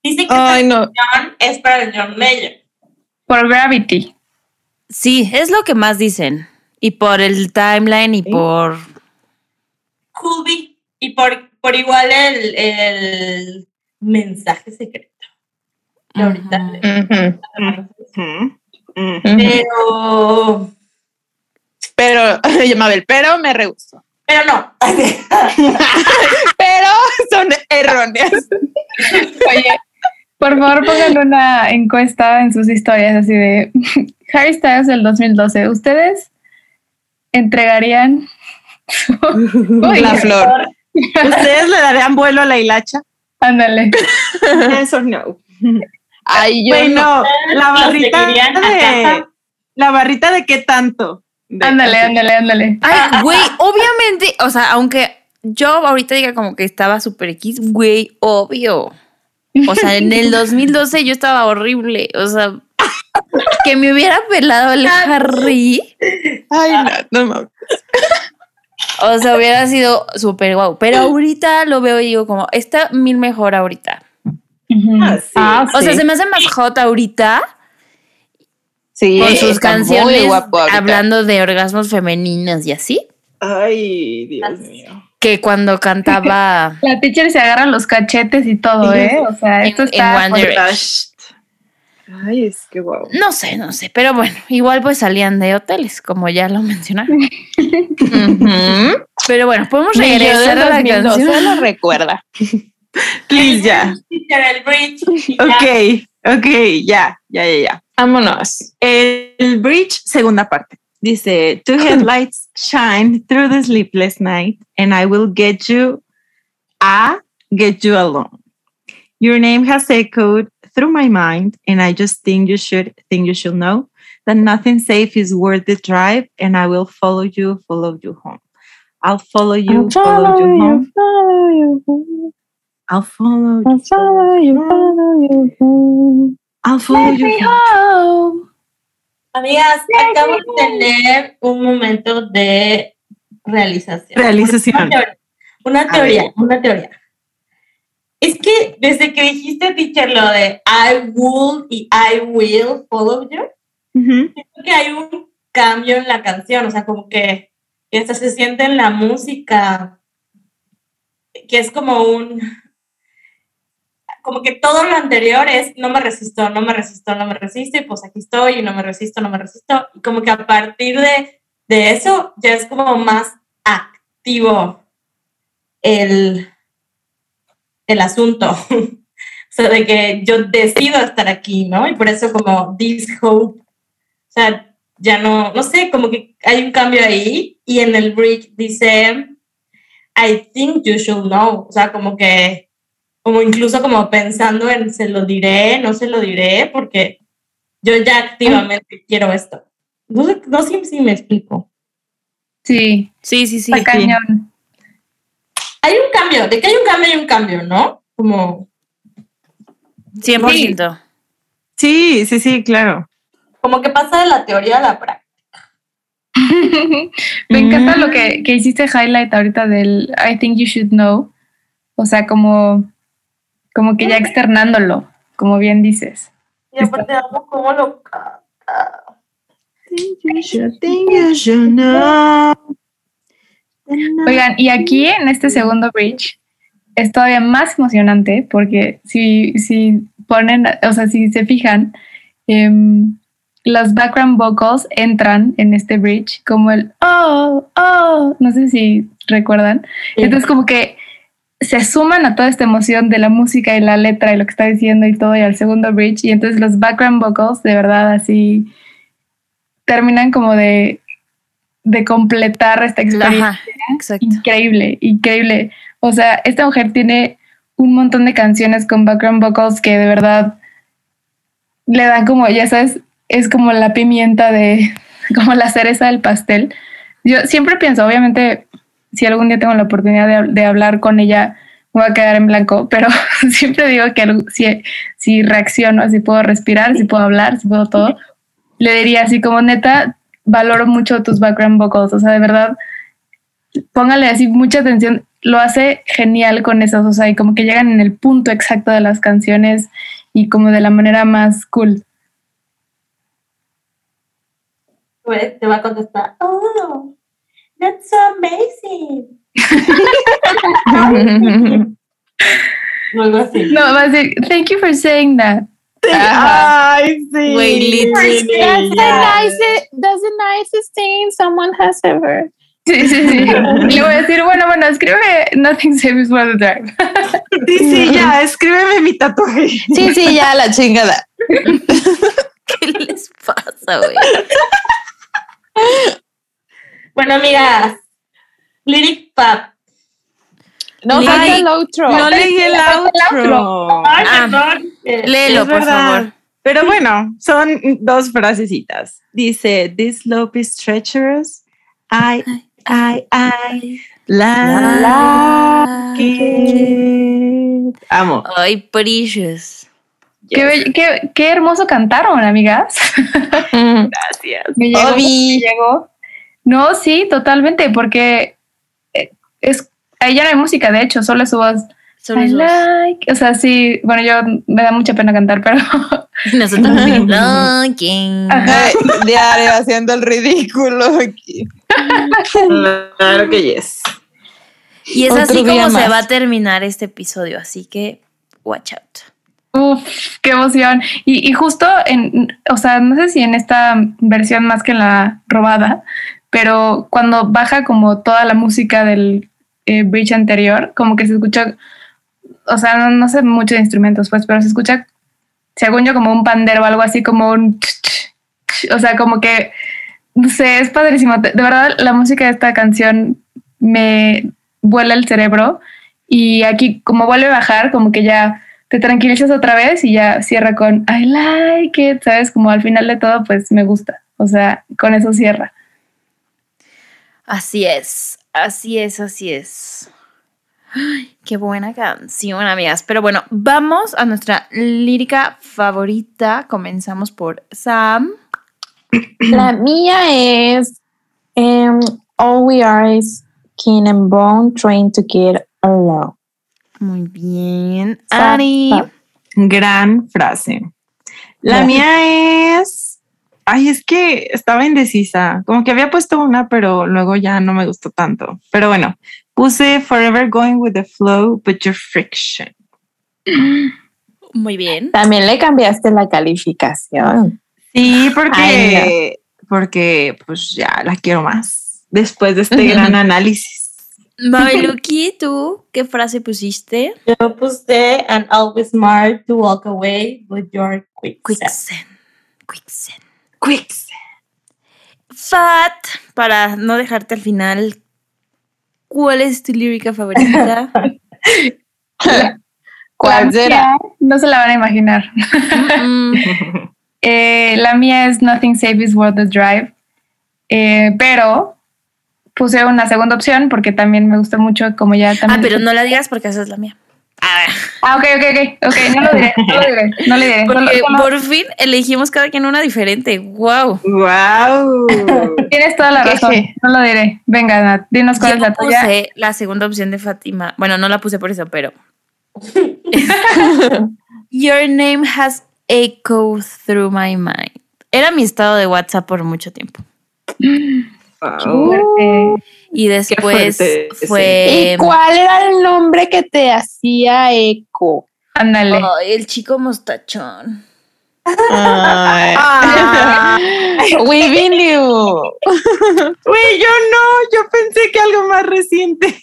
Dice que Ay, esta es para el John Mayer. Por Gravity. Sí, es lo que más dicen. Y por el timeline y por... Could be. Y por, por igual el, el mensaje secreto. Ahorita. Pero, Pero, Mabel, pero me rehuso. pero no. Pero son erróneas. Oye, Por favor, pongan una encuesta en sus historias así de Harry Styles del 2012. ¿Ustedes entregarían Uy, la flor? ¿Ustedes le darían vuelo a la hilacha? Ándale. Eso no. Ay, yo Bueno, la Lo barrita de... La barrita de qué tanto. De- Ándale, ándale, ándale. Ay, güey, obviamente, o sea, aunque yo ahorita diga como que estaba super X, güey, obvio. O sea, en el 2012 yo estaba horrible. O sea, que me hubiera pelado el Harry. Ay, no, no mames. O sea, hubiera sido súper guau. Pero ahorita lo veo y digo como, está mil mejor ahorita. Ah, sí. O sea, se me hace más hot ahorita Sí, con sus está muy canciones hablando de orgasmos femeninos y así, Ay, Dios mío. que cuando cantaba La teacher se agarra los cachetes y todo, ¿eh? O sea, En- esto en está. One Direction. Flash. Ay, es que wow. No sé, no sé, pero bueno, igual pues salían de hoteles, como ya lo mencionaron. Pero bueno, podemos regresar a la 2012 canción. lo recuerda. Please, ya. Ok, ok, ya, ya, ya, ya. Vámonos. El bridge, segunda parte. Dice, two headlights shine through the sleepless night, and I will get you, I get you alone. Your name has echoed through my mind, and I just think you should think you should know that nothing safe is worth the drive, and I will follow you, follow you home. I'll follow you, follow you home. follow you, I'll follow you, I'll follow you, follow you home. I'll follow Let you. me home. home. Amigas, acabo de tener un momento de realización. Realización. Una teoría, una teoría, una teoría. Es que desde que dijiste, teacher, lo de I will y I will follow you, Ujú. siento que hay un cambio en la canción, o sea, como que, que hasta se siente en la música, que es como un, como que todo lo anterior es no me resisto, no me resisto, no me resisto, y pues aquí estoy, y no me resisto, no me resisto, y como que a partir de, de eso ya es como más activo el, el asunto. o sea, de que yo decido estar aquí, ¿no? Y por eso como this hope, o sea, ya no, no sé, como que hay un cambio ahí, y en el bridge dice, I think you should know, o sea, como que como incluso como pensando en se lo diré, no se lo diré, porque yo ya activamente quiero esto. No sé, no sé si me explico. Sí, Sí, sí, sí. está cañón. Hay un cambio, de que hay un cambio, hay un cambio, ¿no? Como, 100%. Sí, sí, sí, claro. como que pasa de la teoría a la práctica. Me encanta Mm. lo que, que hiciste highlight ahorita del I think you should know. O sea, como, como que ya externándolo, como bien dices. Y aparte amo cómo lo canta. Oigan, y aquí en este segundo bridge es todavía más emocionante porque si, si ponen, o sea, si se fijan, em, los background vocals entran en este bridge como el oh, oh, no sé si recuerdan. Entonces como que se suman a toda esta emoción de la música y la letra y lo que está diciendo y todo y al segundo bridge. Y entonces los background vocals de verdad así terminan como de, de completar esta experiencia. Ajá, exacto. increíble, increíble. O sea, esta mujer tiene un montón de canciones con background vocals que de verdad le dan como, ya sabes, es como la pimienta de, como la cereza del pastel. Yo siempre pienso, obviamente, si algún día tengo la oportunidad de, de hablar con ella, voy a quedar en blanco, pero siempre digo que si, si reacciono, si puedo respirar, si puedo hablar, si puedo todo, le diría así como neta, valoro mucho tus background vocals, o sea, de verdad, póngale así mucha atención, lo hace genial con esos, o sea, y como que llegan en el punto exacto de las canciones y como de la manera más cool. Pues, Te va a contestar, oh, that's so amazing. O algo así. No, va a decir, thank you for saying that. Ay, sí. Güey, lit. That's the nicest, that's the nicest thing someone has ever Sí, sí, sí. Le voy a decir, bueno, bueno, escribe Nothing Saves for the Drive. Sí, sí, ya, escríbeme mi tatuaje. Sí, sí, ya la chingada. ¿Qué les pasa, güey? Bueno, amigas, Lyric Pop. No Ay, falta el outro. No leí el outro. Ay, Ah. perdón. Eh, Léelo, Es por verdad. favor. Pero bueno, son dos frasecitas. Dice, this slope is treacherous. I, I, I, like it. Amo. Ay, precious. Qué, qué, qué hermoso cantaron, amigas. Mm. Gracias. Me llegó, me llegó. No, sí, totalmente, porque eh, es ahí ya no hay música, de hecho, solo es su voz. Solo I like, o sea, sí, bueno, yo me da mucha pena cantar, pero Nosotros. Ajá. Diario haciendo el ridículo aquí. Claro que yes. Y es Otro así como se va a terminar este episodio, así que watch out. Uf, qué emoción. Y, y justo en, o sea, no sé si en esta versión más que en la robada, pero cuando baja como toda la música del eh, bridge anterior, como que se escucha, o sea, no, no sé mucho de instrumentos, pues, pero se escucha, según yo, como un pandero o algo así, como un, ch, ch, ch, o sea, como que, no sé, es padrísimo. De verdad, la música de esta canción me vuela el cerebro y aquí como vuelve a bajar, como que ya te tranquilizas otra vez y ya cierra con I like it, ¿sabes? Como al final de todo, pues me gusta. O sea, con eso cierra. Así es, así es, así es. Qué buena canción, amigas. Pero bueno, vamos a nuestra lírica favorita. Comenzamos por Sam. La mía es em, All we are is skin and bone trained to get along. Muy bien. Sa- Gran frase. La mía es. Ay, es que estaba indecisa. Como que había puesto una, pero luego ya no me gustó tanto. Pero bueno, puse Forever Going with the Flow, but your friction. Muy bien. También le cambiaste la calificación. Sí, porque. Ay, Porque pues ya la quiero más. Después de este gran análisis. Mabeluki, ¿tú qué frase pusiste? Yo puse and always smart to walk away with your quick. Quicksand. Quicksand. Quicks. Fat, para no dejarte al final, ¿cuál es tu lírica favorita? ¿Cuál será? No se la van a imaginar. Mm, Eh, la mía es Nothing Saves World the Drive. Eh, pero puse una segunda opción porque también me gusta mucho, como ya Ah, también. pero no la digas porque esa es la mía. A ver, Ah, ok, ok, ok. Ok, no lo diré, no lo diré, no le diré. porque por fin elegimos cada quien una diferente. ¡Wow! ¡Wow! Tienes toda la razón, no lo diré. Venga, Nat, dinos cuál Yo es la tuya. puse la segunda opción de Fátima. Bueno, no la puse por eso, pero. Your name has echoed through my mind. Era mi estado de WhatsApp por mucho tiempo. Wow. Y después fue. ¿Y cuál era el nombre que te hacía eco? Ándale. El chico mostachón. Ay. Ah. We been you. Güey, yo no, yo pensé que algo más reciente.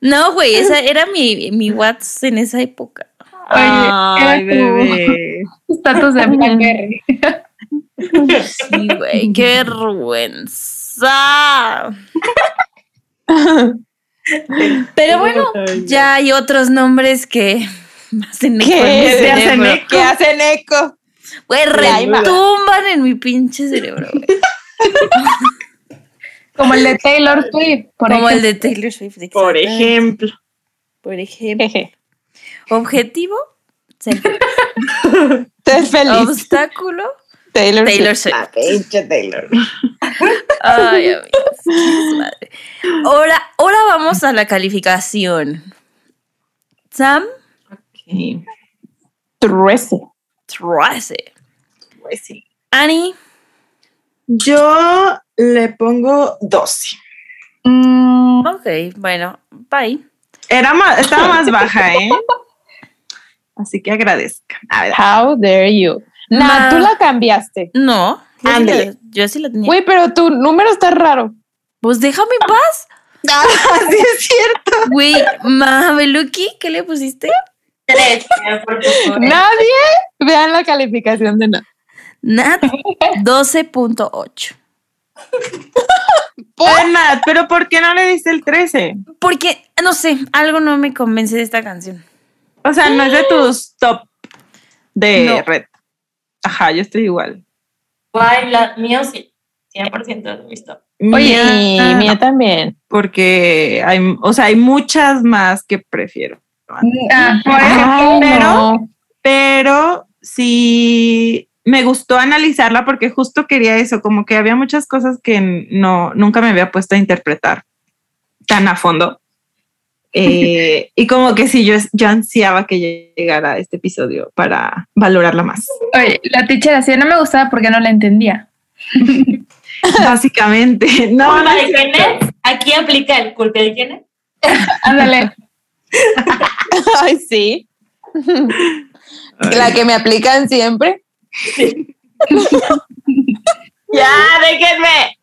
No, güey, esa era mi, mi WhatsApp en esa época. Oye, Ay, bebé. Estatus de Blackberry. Sí, güey, qué vergüenza. Pero bueno, ya hay otros nombres que hacen eco en mi ¿Qué? ¿Te hacen cerebro. eco? ¿Qué hacen eco? Güey, retumban en mi pinche cerebro. güey. Como el de Taylor Swift, por Como el ejemplo. de Taylor Swift. Por ejemplo. Por ejemplo. Objetivo, ser feliz. Obstáculo, Taylor, Taylor Swift. Pinche Taylor. Ay, amigos, madre. Ahora, ahora vamos a la calificación. Sam, Ok, 13. 13. pues sí. Annie, Yo le pongo 12. Mm, ok, bueno, bye. Era más, estaba más baja, ¿eh? Así que agradezca. A ver, How dare you. Nah, tú la cambiaste. No, sí, la, yo sí la tenía. Güey, pero tu número está raro. Pues déjame en paz. Ah, sí es cierto. Güey, Mabeluki, ¿qué le pusiste? Tres. Nadie vean la calificación de nada. Nat 12.8. Ay, Nat, pero ¿por qué no le diste el 13? Porque, no sé, algo no me convence de esta canción. O sea, no es de tus top de No. red. Ajá, yo estoy igual. Guay, la mío sí. 100% de mis top. Oye, Y Mía, mía también. porque hay, o sea, hay muchas más que prefiero. Ah, por Ay, ejemplo, pero- no. Pero sí me gustó analizarla porque justo quería eso, como que había muchas cosas que no, nunca me había puesto a interpretar tan a fondo. Eh, y como que sí, yo, yo ansiaba que llegara este episodio para valorarla más. oye, la teacher así no me gustaba porque no la entendía. Básicamente, no, ¿Culpa no de quién es? Aquí aplica el culpa de quién es. Ándale. Ay, sí. La que me aplican siempre. Ya, déjenme.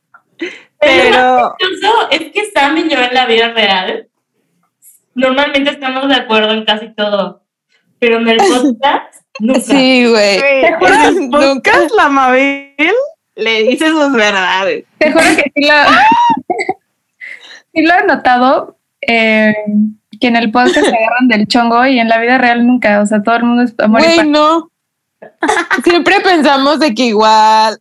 pero Incluso es que Sam y yo en la vida real normalmente estamos de acuerdo en casi todo, pero en el podcast nunca. Sí, güey. en el podcast la Mabel le dice sus verdades. Te juro que sí lo, sí lo he notado, eh, que en el podcast se agarran del chongo y en la vida real nunca. O sea, todo el mundo es amor y Güey, no. Siempre pensamos de que igual.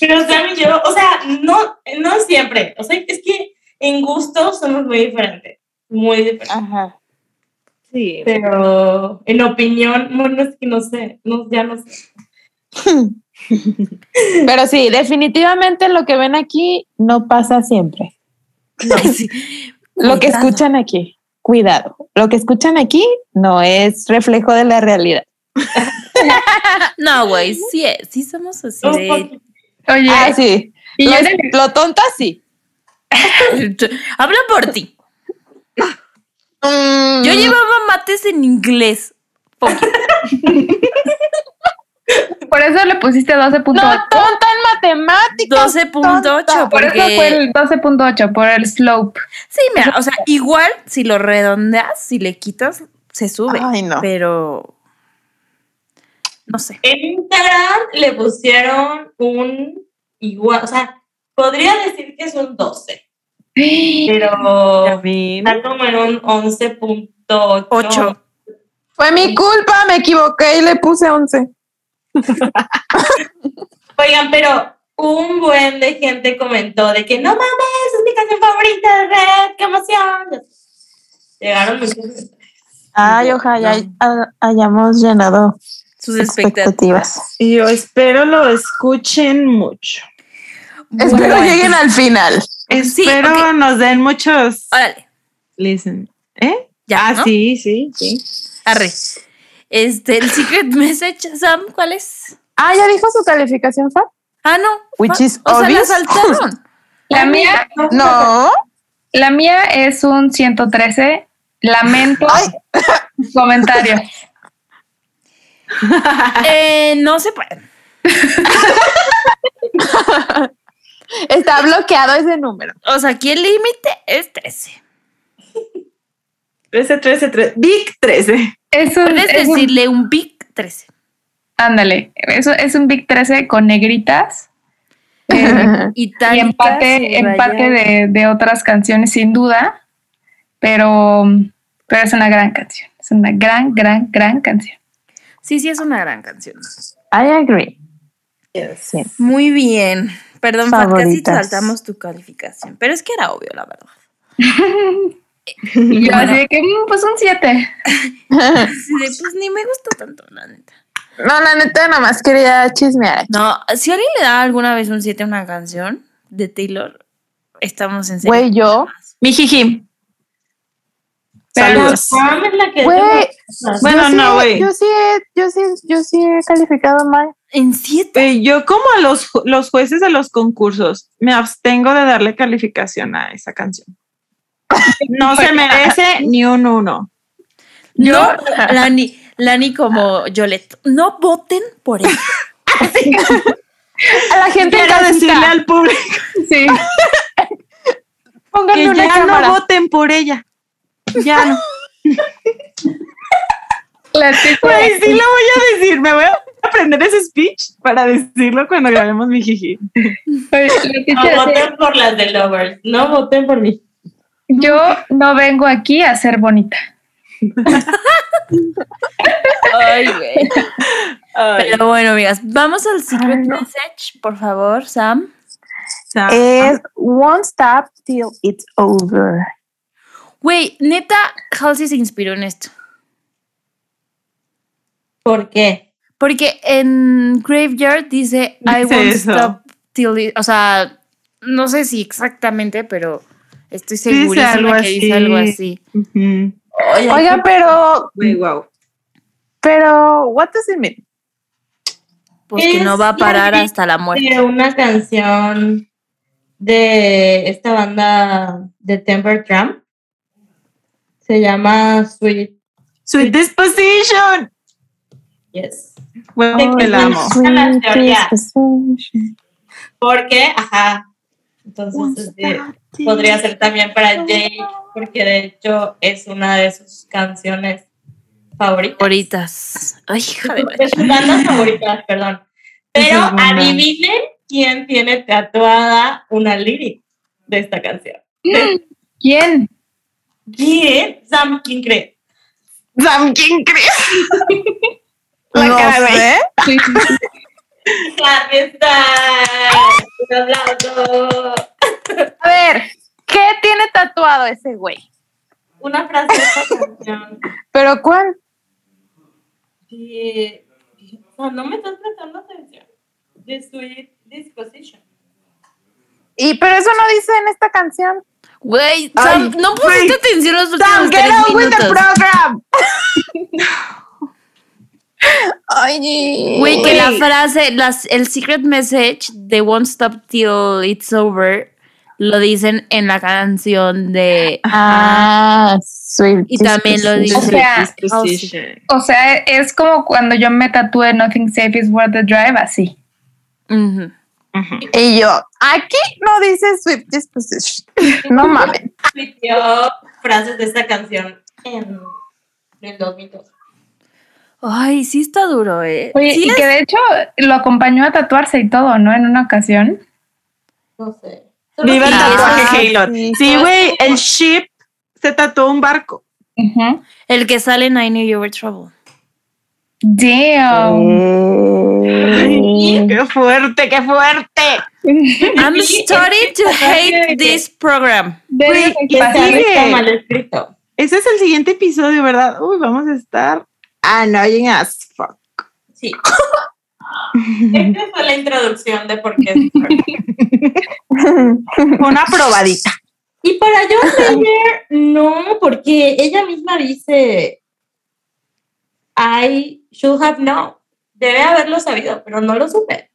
Pero Sam y yo, o sea, no, no siempre. O sea, es que en gusto somos muy diferentes. Muy diferentes. Ajá. Sí. Pero en opinión, bueno, es que no sé, no, ya no sé. Pero sí, definitivamente lo que ven aquí no pasa siempre. Sí. Lo que escuchan aquí, cuidado. Lo que escuchan aquí no es reflejo de la realidad. No, güey, sí, es, sí somos así de... Oye, Ah, sí. y Lo, yo en el- lo tonta sí. Habla por ti. Mm, Yo llevaba mates en inglés. Por eso le pusiste 12.8. No, tonta en matemáticas. 12.8. tonta. por eso fue el 12.8, por el slope. Sí, mira, o sea, igual si lo redondeas, si le quitas, se sube. Ay, no. Pero. No sé. En Instagram le pusieron un igual, o sea, podría decir que es un 12, pero está como en un 11.8. Ocho. Fue mi culpa, me equivoqué y le puse 11. Oigan, pero un buen de gente comentó de que no mames, es mi canción favorita de Red, qué emoción. Llegaron muchos. Ay, ojalá hay- hayamos llenado Sus expectativas. expectativas. Y yo espero lo escuchen mucho. Espero Bueno. lleguen al final. Espero nos den muchos Órale, listen. ¿Eh? ya. ah, ¿no? sí, sí, sí. Arre. Este, el secret message, Sam, ¿cuál es? Ah, ya dijo su calificación, Fab. Ah, no. Which Fa- is o sea, la obvious. saltaron. La mía, No. la mía es un 113. Lamento Ay. comentarios. Eh, no se puede. Está bloqueado ese número. O sea, aquí el límite es 13. 13, 13, 13. Big 13. Es un, Puedes es un- decirle un big 13. ándale, eso es un Big 13 con negritas. eh, y Itálica, empate, empate de, de otras canciones sin duda, pero, pero es una gran canción, es una gran, gran, gran canción. Sí, sí, es una gran canción. I agree. Sí. Muy bien. Perdón, Fat, casi saltamos tu calificación. Pero es que era obvio, la verdad. Y yo Bueno. así de que, "Mm, pues un 7. Así de, pues ni me gustó tanto, la neta. No, la neta, nada más quería chismear. No, si alguien le da alguna vez un 7 a una canción de Taylor, estamos en serio. Güey, yo. Mi jiji. Pero- Saludos. Sam es la que Güey, Bueno, yo sí- no, güey. Yo sí, he- yo sí, yo sí he calificado mal. ¿En 7? Eh, yo como a los, los jueces de los concursos me abstengo de darle calificación a esa canción. No se merece ni un uno. No, Lani, Lani como Yolette. No voten por él. A la gente en Quiero decirle al público. Sí, Pónganle Que una ya cámara. no voten por ella. Ya no. Güey, sí lo voy a decir. Me voy a aprender ese speech para decirlo cuando grabemos mi jiji. No voten por las de Lovers, no voten por mí. Yo no vengo aquí a ser bonita. Ay, güey. Pero bueno, amigas, vamos al secret message, por favor, Sam. Es Won't Stop Till It's Over. Güey, neta, Halsey se inspiró en esto. ¿Por qué? Porque en Graveyard dice I Dice won't eso. stop till it- o sea, no sé si exactamente, pero estoy algo que dice algo así. Oiga, pero, Güey, wow. pero, what does it mean? Pues que no va a parar hasta la muerte. una canción de esta banda de Temper Trump. Se llama Sweet. Sweet Disposition. Yes. Te te la amo. La teoría. Porque, ajá. Entonces, este, podría ser también para Jake, porque de hecho es una de sus canciones favoritas. Favoritas. Ay, hija de sus bandas favoritas, perdón. Pero es adivinen quién tiene tatuada una lyric de esta canción. ¿Quién? ¿Quién? Sam, ¿quién cree? Sam, ¿quién crees? La no cara, güey. sé. Sí, sí, sí. Harry está. Un aplauso. A ver, ¿qué tiene tatuado ese güey? Una frase de esta canción. ¿Pero cuál? Sí, o sea, no me estás prestando atención. De Sweet Disposition. Y, pero eso no dice en esta canción. Güey, Ay, no pusiste güey. atención los últimos Sam, get tres on with the program. Ay, Güey, que la frase, las, el secret message de Won't Stop Till It's Over lo dicen en la canción de... Ah, sweet. Y también lo dice. O sea, Disposition. O sea, es como cuando yo me tatué Nothing Safe is Worth the Drive, así. Ujú. Ujú. Y yo, aquí no dice sweet disposition. No mames. Repitió frases de esta canción en el 2002. Ay, sí está duro, ¿eh? Oye, Sí y es- que de hecho lo acompañó a tatuarse y todo, ¿no? En una ocasión. No sé. Viva el tatuaje Halo. sí. Sí, güey, el ship se tatuó un barco. Ujú. El que sale en I Knew You Were Trouble. Damn. ¡Qué fuerte, qué fuerte! I'm es to hate this program. Espacios. sabe sigue? está mal escrito. Ese es el siguiente episodio, ¿verdad? Uy, vamos a estar annoying as fuck. Sí. Esta fue la introducción de por qué es Una probadita. Y para John Mayer, no, porque ella misma dice, I should have known. Debe haberlo sabido, pero no lo supe.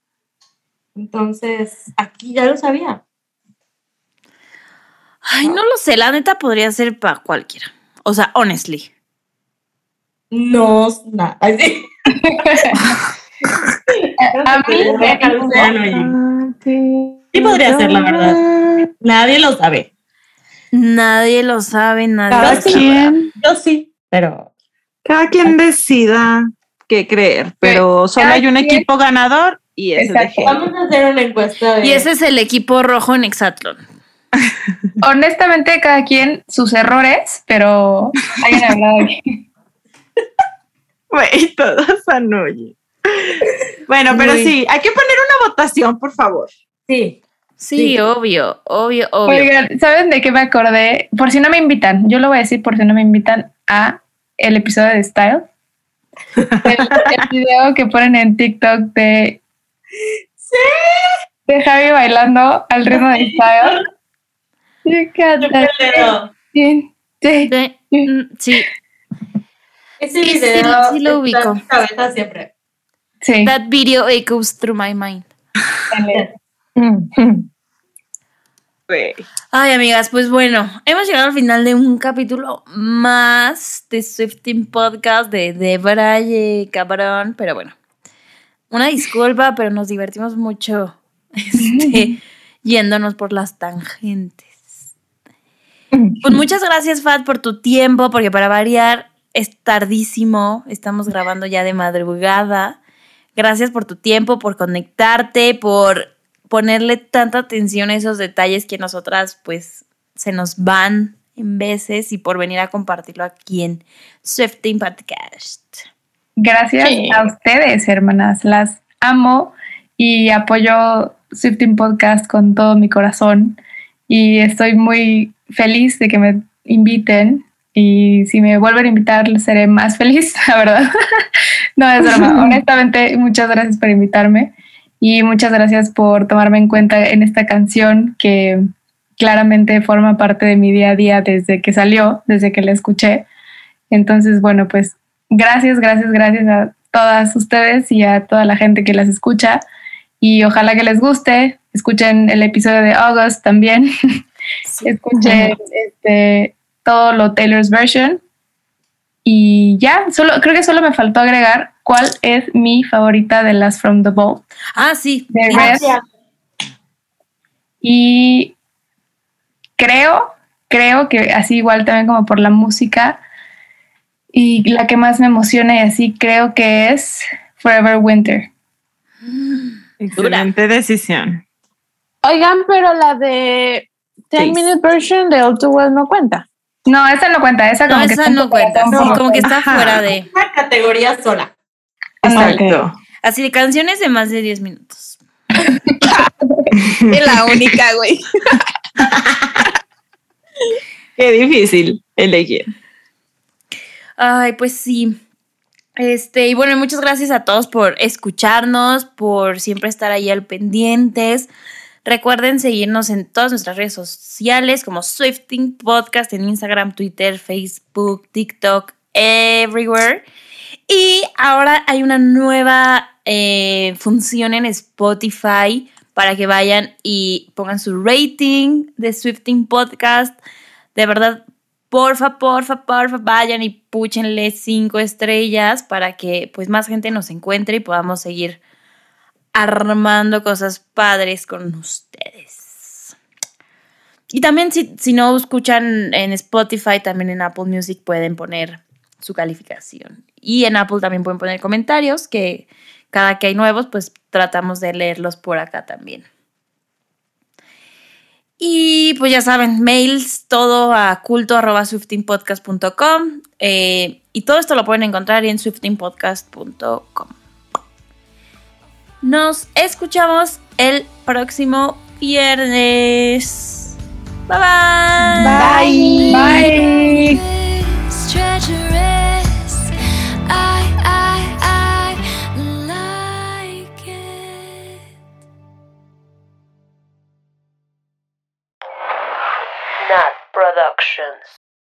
Entonces, aquí ya lo sabía. Ay, no lo sé, la neta podría ser para cualquiera. O sea, honestly. No, nada. Así. A mí, Sí podría ser, la verdad. Nadie lo sabe. Nadie lo sabe, nadie Cada lo sabe. quien, Yo sí, pero cada quien decida qué creer, pero solo Cada hay un quien- equipo ganador y ese Exacto. Vamos a hacer una encuesta de... Y ese es el equipo rojo en Exatlon. honestamente, cada quien sus errores, pero hayan hablado aquí. Güey, todos annoying. Bueno, pero Muy- sí, hay que poner una votación, por favor. Sí. Sí, Sí. obvio, obvio, obvio. Oigan, ¿saben de qué me acordé? Por si no me invitan, yo lo voy a decir por si no me invitan a el episodio de Style. El, el video que ponen en TikTok de. De Javi bailando al ritmo de Style. You got that sí, Ese Sí, sí, video sí lo está ubico. en mi cabeza siempre. Sí. that video echoes through my mind. Ay, amigas, pues bueno, hemos llegado al final de un capítulo más de Swifting Podcast de De Braille, cabrón, pero bueno. Una disculpa, pero nos divertimos mucho este, yéndonos por las tangentes. Pues muchas gracias, Fat, por tu tiempo, porque para variar es tardísimo, estamos grabando ya de madrugada. Gracias por tu tiempo, por conectarte, por ponerle tanta atención a esos detalles que nosotras pues se nos van en veces y por venir a compartirlo aquí en Swifting Podcast. Gracias a ustedes, hermanas. Las amo y apoyo Swifting Podcast con todo mi corazón y estoy muy feliz de que me inviten y si me vuelven a invitar seré más feliz, la verdad. no es broma. Honestamente, muchas gracias por invitarme y muchas gracias por tomarme en cuenta en esta canción que claramente forma parte de mi día a día desde que salió, desde que la escuché. Entonces, bueno, pues gracias, gracias, gracias a todas ustedes y a toda la gente que las escucha y ojalá que les guste. Escuchen el episodio de August también. Escuchen este, todo lo Taylor's version. Y ya, solo, creo que solo me faltó agregar cuál es mi favorita de las From the Vault. Ah, sí. De Red. Y creo, creo que así igual también como por la música y la que más me emociona y así creo que es Forever Winter. Excelente decisión. Oigan, pero la de 10 minute version de All Too Well no cuenta. No, esa no cuenta, esa como No, que esa no cuenta, sí, como- como que está Ajá. fuera de... Una categoría sola. Exacto. Así de canciones de más de 10 minutos. Es la única, güey. Qué difícil elegir. Ay, pues sí. Este, y bueno, muchas gracias a todos por escucharnos, por siempre estar ahí al pendientes. Recuerden seguirnos en todas nuestras redes sociales como Swifting Podcast en Instagram, Twitter, Facebook, TikTok, everywhere. Y ahora hay una nueva eh, función en Spotify para que vayan y pongan su rating de Swifting Podcast. De verdad, porfa, porfa, porfa, vayan y púchenle cinco estrellas para que pues más gente nos encuentre y podamos seguir armando cosas padres con ustedes. Y también si, si no escuchan en Spotify, también en Apple Music pueden poner su calificación. Y en Apple también pueden poner comentarios que cada que hay nuevos, pues tratamos de leerlos por acá también. Y pues ya saben, mails, todo a culto.swiftingpodcast.com eh, y todo esto lo pueden encontrar en swiftingpodcast.com. Nos escuchamos el próximo viernes. Bye bye. Bye. Bye. bye. Productions.